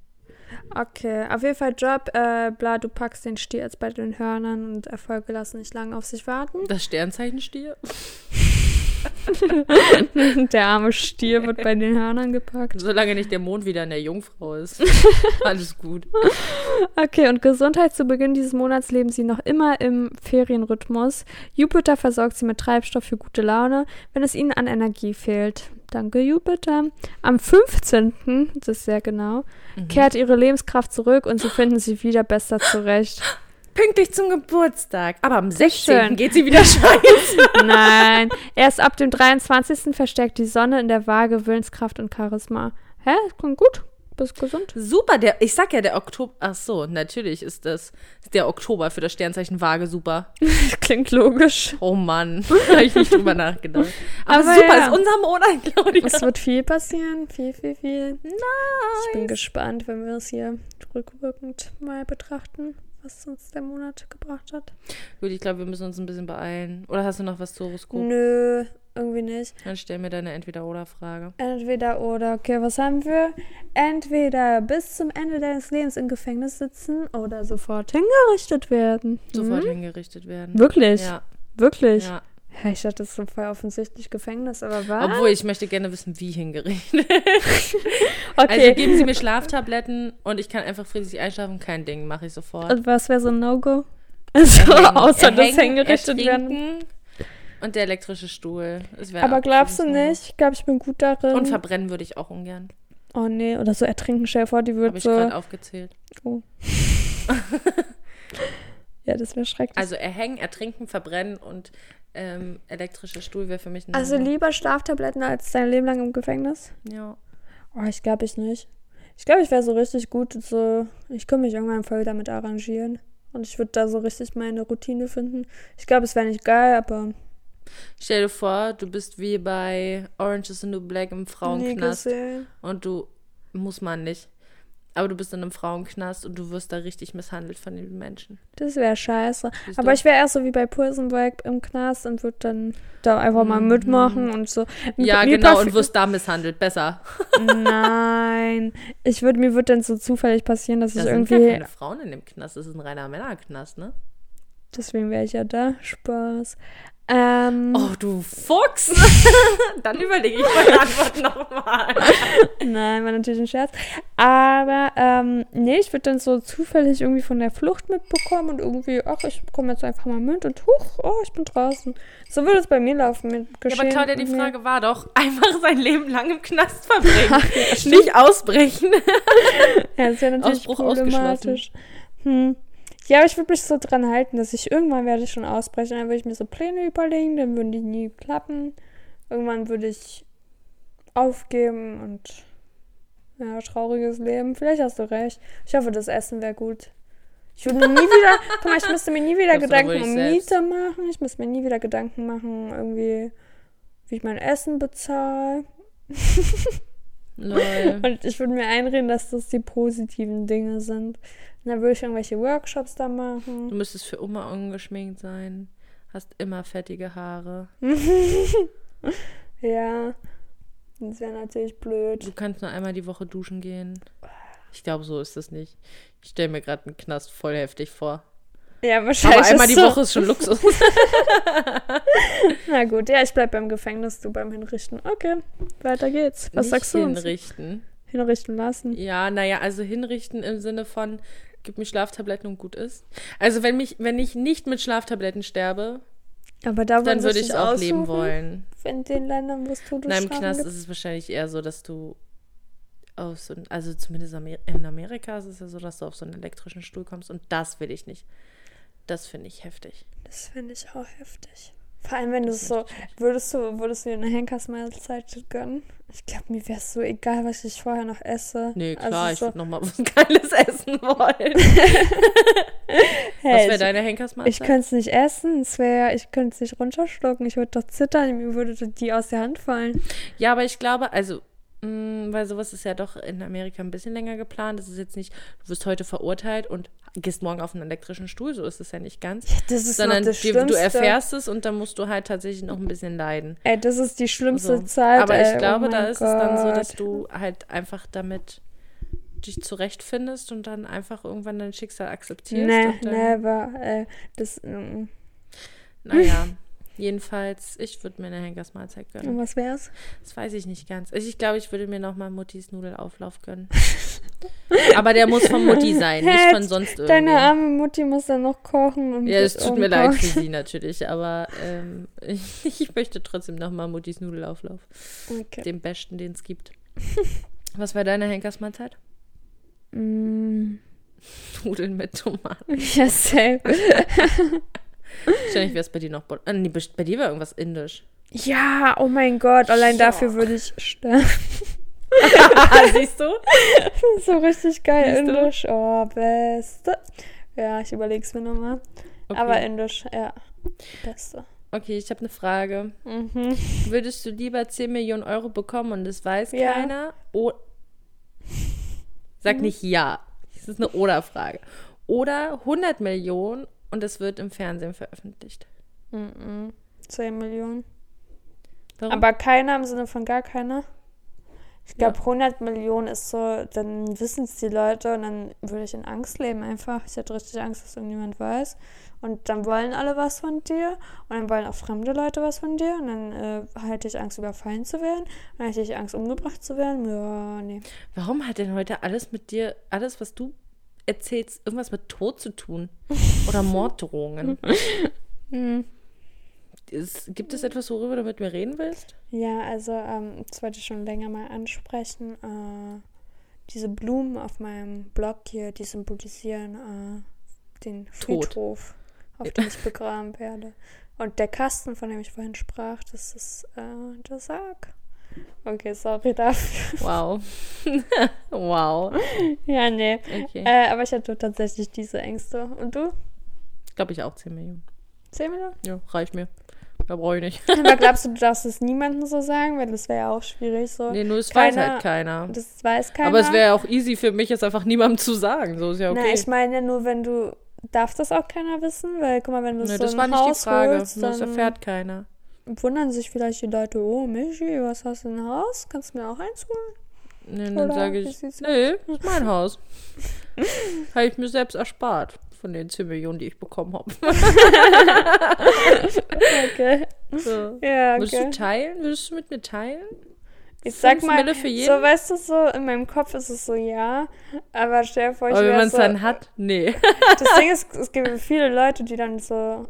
Okay, auf jeden Fall Job, äh, bla, du packst den Stier jetzt bei den Hörnern und Erfolge lassen nicht lange auf sich warten. Das Sternzeichenstier? der arme Stier wird bei den Hörnern gepackt. Solange nicht der Mond wieder in der Jungfrau ist. Alles gut. Okay, und Gesundheit zu Beginn dieses Monats leben sie noch immer im Ferienrhythmus. Jupiter versorgt sie mit Treibstoff für gute Laune, wenn es ihnen an Energie fehlt. Danke, Jupiter. Am 15., das ist sehr genau, Mhm. kehrt ihre Lebenskraft zurück und sie finden sich wieder besser zurecht. pünktlich zum Geburtstag. Aber am 16. Schön. geht sie wieder scheiße. Nein, erst ab dem 23. verstärkt die Sonne in der Waage Willenskraft und Charisma. Hä? Klingt gut. Bist gesund. super, der, ich sag ja, der Oktober. Ach so, natürlich ist das ist der Oktober für das Sternzeichen Waage super. Klingt logisch. Oh Mann, habe ich nicht drüber nachgedacht. Aber, Aber super, ja. ist unser Monat, Claudia. Es wird viel passieren. Viel, viel, viel. Nein. Ich bin gespannt, wenn wir es hier rückwirkend mal betrachten, was uns der Monat gebracht hat. Gut, ich glaube, wir müssen uns ein bisschen beeilen. Oder hast du noch was zu Horoskop? Nö, irgendwie nicht. Dann stell mir deine Entweder-Oder-Frage. Entweder oder. Okay, was haben wir? Entweder bis zum Ende deines Lebens im Gefängnis sitzen oder sofort hingerichtet werden. Sofort Hm? hingerichtet werden. Wirklich? Ja, Wirklich? ja. Ja, ich dachte, das ist so voll offensichtlich Gefängnis, aber was? Obwohl, ich möchte gerne wissen, wie hingerichtet. okay. Also geben Sie mir Schlaftabletten und ich kann einfach friedlich einschlafen. Kein Ding, mache ich sofort. Und was wäre so ein No-Go? Also, Erhängen, außer das erhängen, hingerichtet werden. ertrinken Und der elektrische Stuhl. Das Aber glaubst du nicht? Ich glaube, ich bin gut darin. Und verbrennen würde ich auch ungern. oh nee, oder so ertrinken, stell vor, die Habe wird ich so. gerade aufgezählt. Ja, das wäre schrecklich. Also erhängen, ertrinken, verbrennen und ähm, elektrischer Stuhl wäre für mich ein Also lieber Schlaftabletten als dein Leben lang im Gefängnis? Ja. Oh, ich glaube ich nicht. Ich glaube, ich wäre so richtig gut, so, ich könnte mich irgendwann voll damit arrangieren. Und ich würde da so richtig meine Routine finden. Ich glaube, es wäre nicht geil, aber Stell dir vor, du bist wie bei Orange is the New Black im Frauenknast gesehen. und du, muss man nicht, aber du bist in einem Frauenknast und du wirst da richtig misshandelt von den Menschen. Das wäre scheiße. Siehst Aber du? ich wäre erst so wie bei Break im Knast und würde dann da einfach mal mitmachen und so. Mhm. Ja, Mir genau, und wirst da misshandelt. Besser. Nein. Ich würde, mir würde dann so zufällig passieren, dass Da ich sind ja irgendwie. keine Frauen in dem Knast. Das ist ein reiner Männerknast, ne? Deswegen wäre ich ja da. Spaß. Ähm, Oh, du Fuchs! Dann überlege ich meine Antwort nochmal. Nein, war natürlich ein Scherz. Aber, ähm, nee, ich würde dann so zufällig irgendwie von der Flucht mitbekommen und irgendwie, ach, ich bekomme jetzt einfach mal mit und huch, oh, ich bin draußen. So würde es bei mir laufen mit Ja, Geschehen. aber Claudia, die. Frage war doch, einfach sein Leben lang im Knast verbringen. Nicht ausbrechen. Ja, das wäre natürlich Ausbruch problematisch. Hm. Ja, aber ich würde mich so dran halten, dass ich irgendwann werde ich schon ausbrechen. Dann würde ich mir so Pläne überlegen, dann würden die nie klappen. Irgendwann würde ich aufgeben und ja, trauriges Leben. Vielleicht hast du recht. Ich hoffe, das Essen wäre gut. Ich würde mir nie wieder, guck mal, ich müsste mir nie wieder Gedanken um selbst? Miete machen. Ich müsste mir nie wieder Gedanken machen, irgendwie, wie ich mein Essen bezahle. Lol. Und ich würde mir einreden, dass das die positiven Dinge sind. Und dann würde ich irgendwelche Workshops da Du machen. müsstest für immer ungeschminkt sein. Hast immer fettige Haare. Ja. Das wäre natürlich blöd. Du kannst nur einmal die Woche duschen gehen. Ich glaube, so ist das nicht. Ich stelle mir gerade einen Knast voll heftig vor. Ja, wahrscheinlich. Aber einmal die so. Woche ist schon Luxus. Na gut, ja, ich bleib beim Gefängnis, du beim Hinrichten. Okay, weiter geht's. Was Nicht sagst du uns? hinrichten. Hinrichten lassen. Ja, naja, also hinrichten im Sinne von, gib mir Schlaftabletten und gut ist. Also wenn mich, wenn ich nicht mit Schlaftabletten sterbe, Aber da dann würde ich es auch leben wollen. In den Ländern, wo es Nein, im Knast gibt. ist es wahrscheinlich eher so, dass du auf so also zumindest in Amerika ist es ja so, dass du auf so einen elektrischen Stuhl kommst und das will ich nicht. Das finde ich heftig. Das finde ich auch heftig. Vor allem, wenn du es so, würdest du, würdest du dir eine Henkersmahlzeit gönnen? Ich glaube, mir wäre es so egal, was ich vorher noch esse. Nee, Also klar, ich so, würde nochmal was Geiles essen wollen. hey, was wäre ich- deine Ich Henkersmahlzeit? könnte es nicht essen, es wär, ich könnte es nicht runterschlucken, ich würde doch zittern, mir würde die aus der Hand fallen. Ja, aber ich glaube, also, weil sowas ist ja doch in Amerika ein bisschen länger geplant. Das ist jetzt nicht, du wirst heute verurteilt und gehst morgen auf einen elektrischen Stuhl, so ist es ja nicht ganz. Das ist Sondern das dir, du Schlimmste. erfährst es und dann musst du halt tatsächlich noch ein bisschen leiden. Ey, das ist die schlimmste So. Zeit. Aber ich ey, glaube, oh da ist es dann so, Gott. dass du halt einfach damit dich zurechtfindest und dann einfach irgendwann dein Schicksal akzeptierst. Nee, never. Ey, das, mm. Naja, jedenfalls, ich würde mir eine Henkersmahlzeit gönnen. Und was wär's? Das weiß ich nicht ganz. Ich glaube, ich würde mir nochmal Muttis Nudelauflauf gönnen. Aber der muss von Mutti sein, nicht von sonst Deine irgendwem. arme Mutti muss dann noch kochen. Und Ja, es tut mir leid für sie natürlich, aber ähm, ich, ich möchte trotzdem nochmal Muttis Nudelauflauf. Okay. Den besten, den es gibt. Was war deine Henkersmahlzeit? Mm. Nudeln mit Tomaten. Ja, safe. Wahrscheinlich wäre es bei dir noch. Äh, nee, bei dir war irgendwas indisch. Ja, oh mein Gott, allein Ja. dafür würde ich sterben. Siehst du? so richtig geil, Siehst du? indisch. Oh, beste. Ja, ich überlege es mir nochmal. Okay. Aber indisch, ja. Beste. okay, ich habe eine Frage. Mhm. Würdest du lieber 10 Millionen Euro bekommen und es weiß Ja. Mhm. keiner? O Sag nicht ja. Das ist eine Oder-Frage. Oder 100 Millionen und es wird im Fernsehen veröffentlicht. Mhm. 10 Millionen. Warum? Aber keiner im Sinne von gar keiner. Ich glaube, Ja. 100 Millionen ist so, dann wissen es die Leute und dann würde ich in Angst leben einfach. Ich hätte richtig Angst, dass irgendjemand weiß. Und dann wollen alle was von dir und dann wollen auch fremde Leute was von dir und dann äh, hätte ich Angst, überfallen zu werden. Dann hätte ich Angst, umgebracht zu werden. Ja, nee. Warum hat denn heute alles mit dir, alles, was du erzählst, irgendwas mit Tod zu tun? Oder Morddrohungen? Hm. Ist, gibt es etwas, worüber du mit mir reden willst? Ja, also ähm, das wollte ich schon länger mal ansprechen. Äh, diese Blumen auf meinem Blog hier, die symbolisieren äh, den Tod. Friedhof, auf dem ich begraben werde. Und der Kasten, von dem ich vorhin sprach, das ist äh, der Sarg. Okay, sorry dafür. Wow. wow. ja, nee. Okay. Äh, aber ich hatte tatsächlich diese Ängste. Und du? Glaube ich auch 10 Millionen. 10 Millionen? Ja, reicht mir. Da brauche ich nicht. Aber glaubst du, du darfst es niemandem so sagen? Weil das wäre ja auch schwierig so. Nee, nur es weiß Keiner- halt keiner. Das weiß keiner. Aber es wäre ja auch easy für mich, es einfach niemandem zu sagen. So ist ja okay. Na, ich meine ja nur, wenn du. Darf das auch keiner wissen? Weil, guck mal, wenn du Nee, so das ein war nicht Haus die Frage. holst, nur das dann erfährt keiner. Wundern sich vielleicht die Leute, oh, Michi, was hast du in Haus? Kannst du mir auch eins holen? Nee, dann sage ich, nee, das ist mein Haus. habe ich mir selbst erspart von den 10 Millionen, die ich bekommen habe. Okay. so. Ja, Würdest du okay. teilen? Würdest du mit mir teilen? Ich sag mal, Mille für jeden? so weißt du, so in meinem Kopf ist es so, ja. Aber stell dir vor, ich Aber wenn man es so, dann hat, nee. Das Ding ist, es gibt viele Leute, die dann so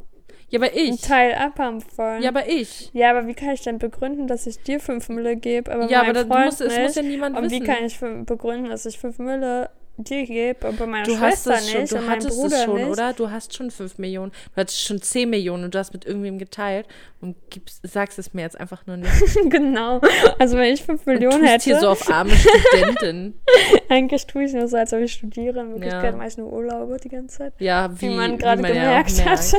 Ja, aber einen ich. Teil abhaben wollen. Ja, aber ich. Ja, aber wie kann ich denn begründen, dass ich dir 5 Mille gebe, aber Ja, aber da- du Freund musst, es muss ja niemand Und wie wissen. kann ich begründen, dass ich 5 Mille dir gebe, aber meine Du hast Schwester es schon, nicht du und mein hattest Bruder es schon, nicht? oder? Du hast schon 5 Millionen. Du hattest schon 10 Millionen und du hast mit irgendwem geteilt und gibst, sagst es mir jetzt einfach nur nicht. genau. Also wenn ich 5 Und Millionen tust hätte, hier so auf arme Studentin. eigentlich tue ich nur so, als ob ich studiere. In Wirklichkeit Ja. mache ich nur Urlaube die ganze Zeit. Ja, wie, Wie, man gerade ja gemerkt auch hat.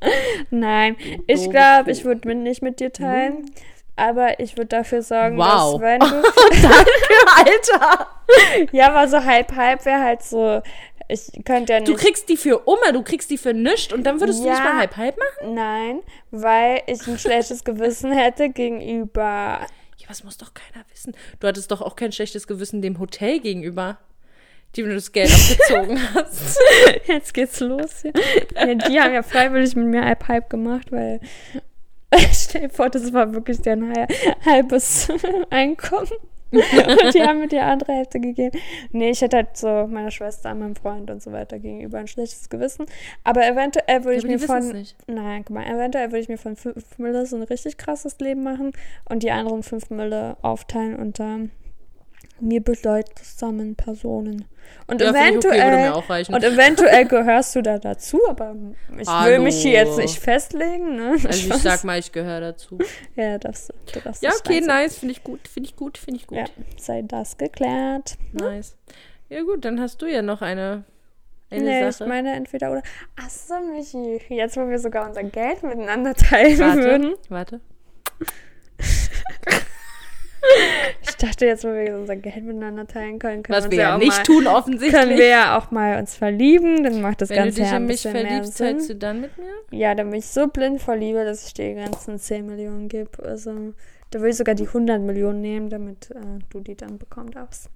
Nein, ich glaube, ich würde mit, nicht mit dir teilen. Aber ich würde dafür sorgen, Wow. dass wenn du. Alter! ja, aber so halb, halb wäre halt so. Ich könnte ja nicht. Du kriegst die für Oma, du kriegst die für nichts und dann würdest du Ja. nicht mal halb halb machen? Nein, weil ich ein schlechtes Gewissen hätte gegenüber. Ja, was muss doch keiner wissen. Du hattest doch auch kein schlechtes Gewissen dem Hotel gegenüber, dem du das Geld abgezogen hast. Jetzt geht's los. Hier. Ja, die haben ja freiwillig mit mir halb halb gemacht, weil. Stell dir vor, das war wirklich hal- halbes Einkommen. und die haben mir die andere Hälfte gegeben. Nee, ich hätte halt so meiner Schwester, meinem Freund und so weiter gegenüber ein schlechtes Gewissen. Aber eventuell würde ich aber mir von. nicht. Nein, guck mal, eventuell würde ich mir von 5 Mille so ein richtig krasses Leben machen und die anderen 5 Mille aufteilen unter mir bedeutsamen Personen. Und Ja, okay, eventuell. mir auch reichen. und eventuell gehörst du da dazu, aber ich will mich hier Hallo. jetzt nicht festlegen, ne? Also ich sag mal, ich gehöre dazu. Ja, darfst du. darfst Ja, okay, nice. Finde ich gut, finde ich gut, finde ich gut. Ja, sei das geklärt. Nice. Ja gut, dann hast du ja noch eine, eine nee, Sache. ich meine entweder oder. Achso, Michi, jetzt wo wir sogar unser Geld miteinander teilen würden. warte, warte. Ich dachte jetzt, wo wir unser Geld miteinander teilen können, können Was wir wir ja auch nicht mal, tun offensichtlich. können wir ja auch mal uns verlieben, dann macht das Wenn du Ganze dich ja ein in mich bisschen mehr verliebst, Sinn. teilst du dann mit mir? Ja, dann bin ich so blind vor Liebe, dass ich dir die ganzen 10 Millionen gebe. Also, da würde ich sogar die 100 Millionen nehmen, damit äh, du die dann bekommen darfst.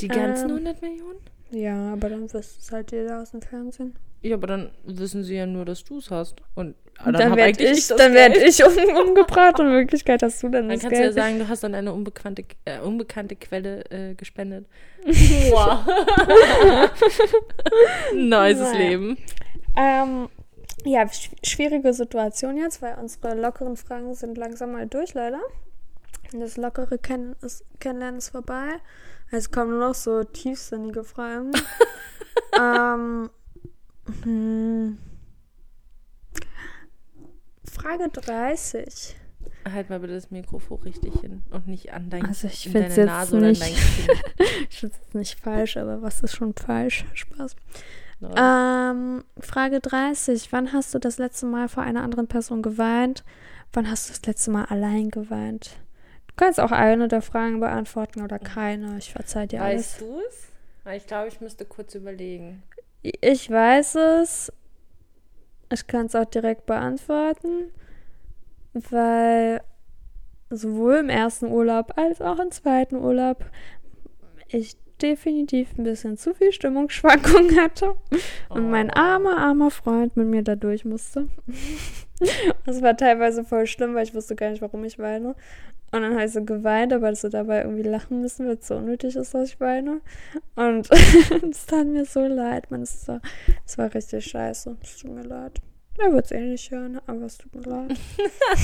Die ganzen Ähm, 100 Millionen? Ja, aber dann wirst es halt jeder aus dem Fernsehen. Ja, aber dann wissen sie ja nur, dass du es hast. Und Dann, dann hab werde ich, dann werd Geld. ich um, umgebracht und in Wirklichkeit hast du dann Dann das kannst du ja Geld. sagen, du hast an eine unbekannte, äh, unbekannte Quelle äh, gespendet. Wow. Naja. Leben. Ähm, ja, sch schwierige Situation jetzt, weil unsere lockeren Fragen sind langsam mal durch, leider. Das lockere Ken ist, Kennenlernen ist vorbei. Es kommen nur noch so tiefsinnige Fragen. ähm, hm. Frage 30. Halt mal bitte das Mikrofon richtig hin und nicht an dein, Also ich in deine jetzt Nase oder nicht- dein Kinn. Ich finde es nicht falsch, aber was ist schon falsch? Spaß. Ähm, Frage 30. Wann hast du das letzte Mal vor einer anderen Person geweint? Wann hast du das letzte Mal allein geweint? Du kannst auch eine der Fragen beantworten oder keine. Ich verzeih dir alles. Weißt du es? Ich glaube, ich müsste kurz überlegen. Ich weiß es. Ich kann es auch direkt beantworten, weil sowohl im ersten Urlaub als auch im zweiten Urlaub ich definitiv ein bisschen zu viel Stimmungsschwankungen hatte und mein Oh. armer, armer Freund mit mir da durch musste. Das war teilweise voll schlimm, weil ich wusste gar nicht, warum ich weine. Und dann habe ich so geweint, aber dass so dabei irgendwie lachen müssen, weil es so unnötig ist, dass ich weine. Und es tat mir so leid, man. Es war, es war richtig scheiße. Es tut mir leid. Er wird es eh nicht hören, aber es tut mir leid.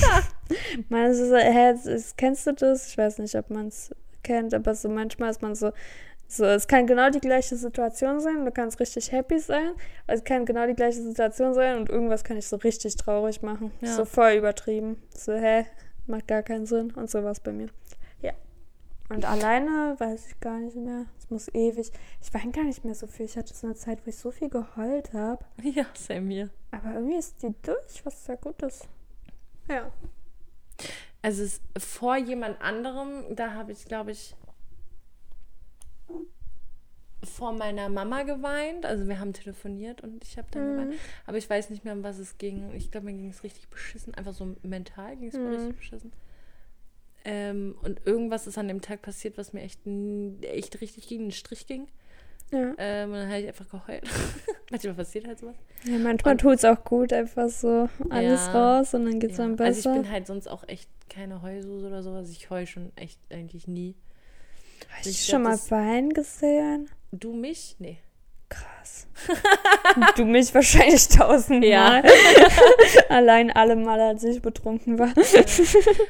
man, es ist, hä, es kennst du das? Ich weiß nicht, ob man es kennt, aber so manchmal ist man so, so, es kann genau die gleiche Situation sein du kannst richtig happy sein. Es kann genau die gleiche Situation sein und irgendwas kann ich so richtig traurig machen. Ja. So voll übertrieben. So, hä, macht gar keinen Sinn und sowas bei mir. Ja. Und alleine weiß ich gar nicht mehr. Es muss ewig. Ich weine gar nicht mehr so viel. Ich hatte so eine Zeit, wo ich so viel geheult habe. Ja, same hier. Aber irgendwie ist die durch, was sehr gut ist. Ja. Also es, vor jemand anderem, da habe ich, glaube ich, vor meiner Mama geweint. Also wir haben telefoniert und ich habe dann Mhm. geweint. Aber ich weiß nicht mehr, um was es ging. Ich glaube, mir ging es richtig beschissen. Einfach so mental ging es mir Mhm. richtig beschissen. Ähm, und irgendwas ist an dem Tag passiert, was mir echt, echt richtig gegen den Strich ging. Ja. Ähm, und dann habe ich einfach geheult. Manchmal passiert halt sowas. ja manchmal tut es auch gut, einfach so alles Ja. raus und dann geht es Ja. dann Also ich besser. bin halt sonst auch echt keine Heulsuse oder sowas. Ich heul schon echt eigentlich nie. Hast du schon glaub, mal Wein gesehen? Du mich? Nee. Krass. du mich wahrscheinlich tausendmal. Ja. Allein alle Mal, als ich betrunken war.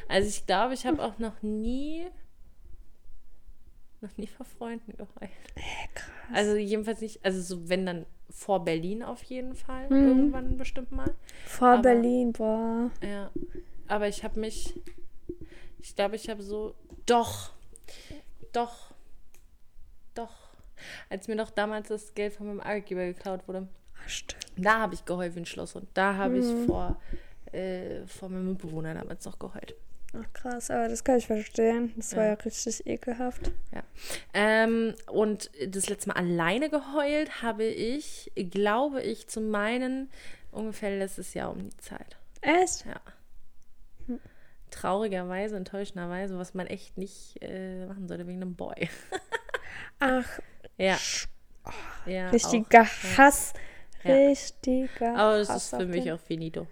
Also ich glaube, ich habe auch noch nie noch nie vor Freunden geheult. krass. Also jedenfalls nicht, also so wenn dann vor Berlin auf jeden Fall Mhm. irgendwann bestimmt mal. Vor Aber- Berlin, boah. Ja. Aber ich habe mich ich glaube, ich habe so doch doch doch als mir doch damals das Geld von meinem Arbeitgeber geklaut wurde. Ah, Stimmt. Da habe ich geheult wie ein Schlosshund. Da habe ich Mhm. vor, äh, vor meinem Mitbewohner damals noch geheult. Ach krass, aber das kann ich verstehen. Das war Ja. ja richtig ekelhaft. Ähm, und das letzte Mal alleine geheult habe ich, glaube ich, zu meinen ungefähr letztes Jahr um die Zeit. Echt? Ja. Traurigerweise, enttäuschenderweise, was man echt nicht äh, machen sollte wegen einem Boy. Ach, Ja. ja richtiger auch, Hass. Ja. Richtiger Aber das Hass ist für mich den. auch finito.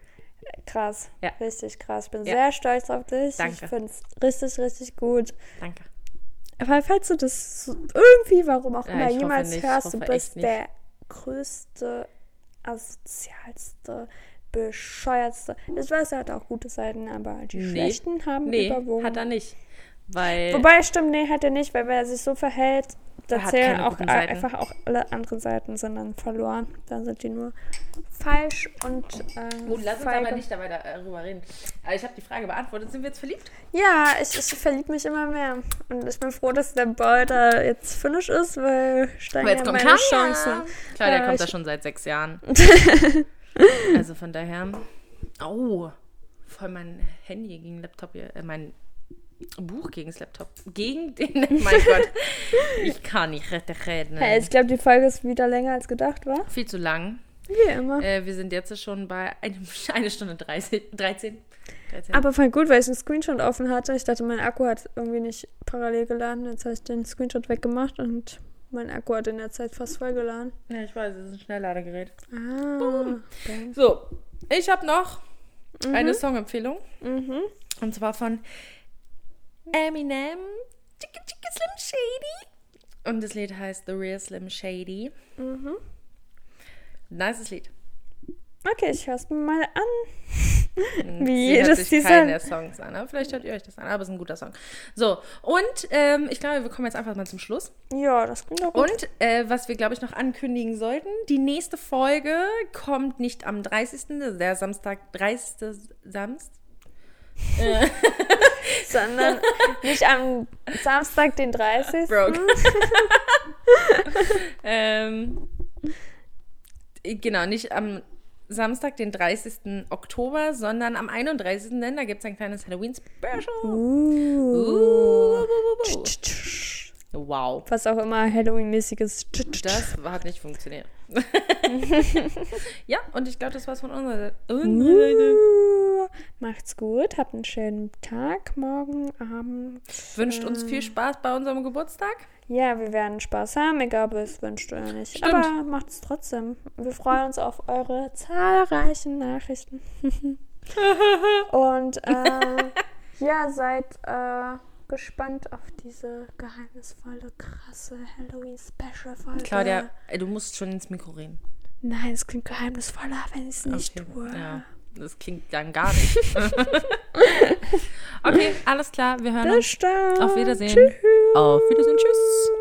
krass. Ja. Richtig krass. Ich bin Ja. sehr stolz auf dich. Danke. Ich finde es richtig, richtig gut. Danke. Aber falls du das irgendwie, warum auch Ja, immer, jemals nicht. hörst, du bist der größte, asozialste, bescheuertste. Ich weiß, er hat auch gute Seiten, aber die Nee. schlechten haben Nee, überwogen. hat er nicht. Weil Wobei, stimmt, nee, hat er nicht, weil wenn er sich so verhält, da hat zählen auch einfach auch alle anderen Seiten sind dann verloren. Dann sind die nur falsch und äh, Gut, lass uns aber nicht dabei darüber reden. Aber ich habe die Frage beantwortet. Sind wir jetzt verliebt? Ja, ich, ich verliebe mich immer mehr. Und ich bin froh, dass der Boy da jetzt finish ist, weil steigen Aber jetzt ja kommt meine Tanja. Chancen. Klar, der Ja, kommt da schon seit sechs Jahren. also von daher. Oh, voll mein Handy gegen Laptop hier. Äh, mein Buch gegen das Laptop. Gegen den. mein Gott. Ich kann nicht reden. Hey, ich glaube, die Folge ist wieder länger als gedacht, war? Viel zu lang. Wie immer. Äh, wir sind jetzt schon bei einem, eine Stunde 30, 13. 13. Aber voll gut, weil ich einen Screenshot offen hatte. Ich dachte, mein Akku hat irgendwie nicht parallel geladen. Jetzt habe ich den Screenshot weggemacht und mein Akku hat in der Zeit fast voll geladen. ja, ich weiß, es ist ein Schnellladegerät. Ah. Bam. So, ich habe noch eine Songempfehlung. Mhm. Und zwar von Eminem, Chicka Chicka Slim Shady. Und das Lied heißt The Real Slim Shady. Mhm. Nices Lied. Okay, ich höre es mir mal an. Hm, Wie Sie hört jedes sich dieser- der Songs an. Aber vielleicht hört ihr euch das an. Aber es ist ein guter Song. So, und ähm, ich glaube, wir kommen jetzt einfach mal zum Schluss. Ja, das klingt doch gut. Und äh, was wir, glaube ich, noch ankündigen sollten, die nächste Folge kommt nicht am 30., der Samstag, 30. Samstag. Sondern nicht am Samstag, den 30. Broke. ähm, genau, nicht am Samstag, den 30. Oktober, sondern am 31. Denn da gibt es ein kleines Halloween-Special. Uh. Uh, Wow. Was auch immer Halloween-mäßiges. Das hat nicht funktioniert. ja, und ich glaube, das war's von unserer Seite. Uh. Macht's gut, habt einen schönen Tag, morgen, Abend. Wünscht uns viel Spaß bei unserem Geburtstag. Ja, wir werden Spaß haben, egal ob ihr es wünscht oder nicht. Stimmt. Aber macht's trotzdem. Wir freuen uns auf eure zahlreichen Nachrichten. Und äh, ja, seid äh, gespannt auf diese geheimnisvolle, krasse Halloween-Special-Folge. Claudia, ey, du musst schon ins Mikro reden. Nein, es klingt geheimnisvoller, wenn ich es nicht Okay, tue. Ja, das klingt dann gar nicht. okay, alles klar. Wir hören uns. Bis dann. Auf Wiedersehen. Tschüss. Auf Wiedersehen. Tschüss.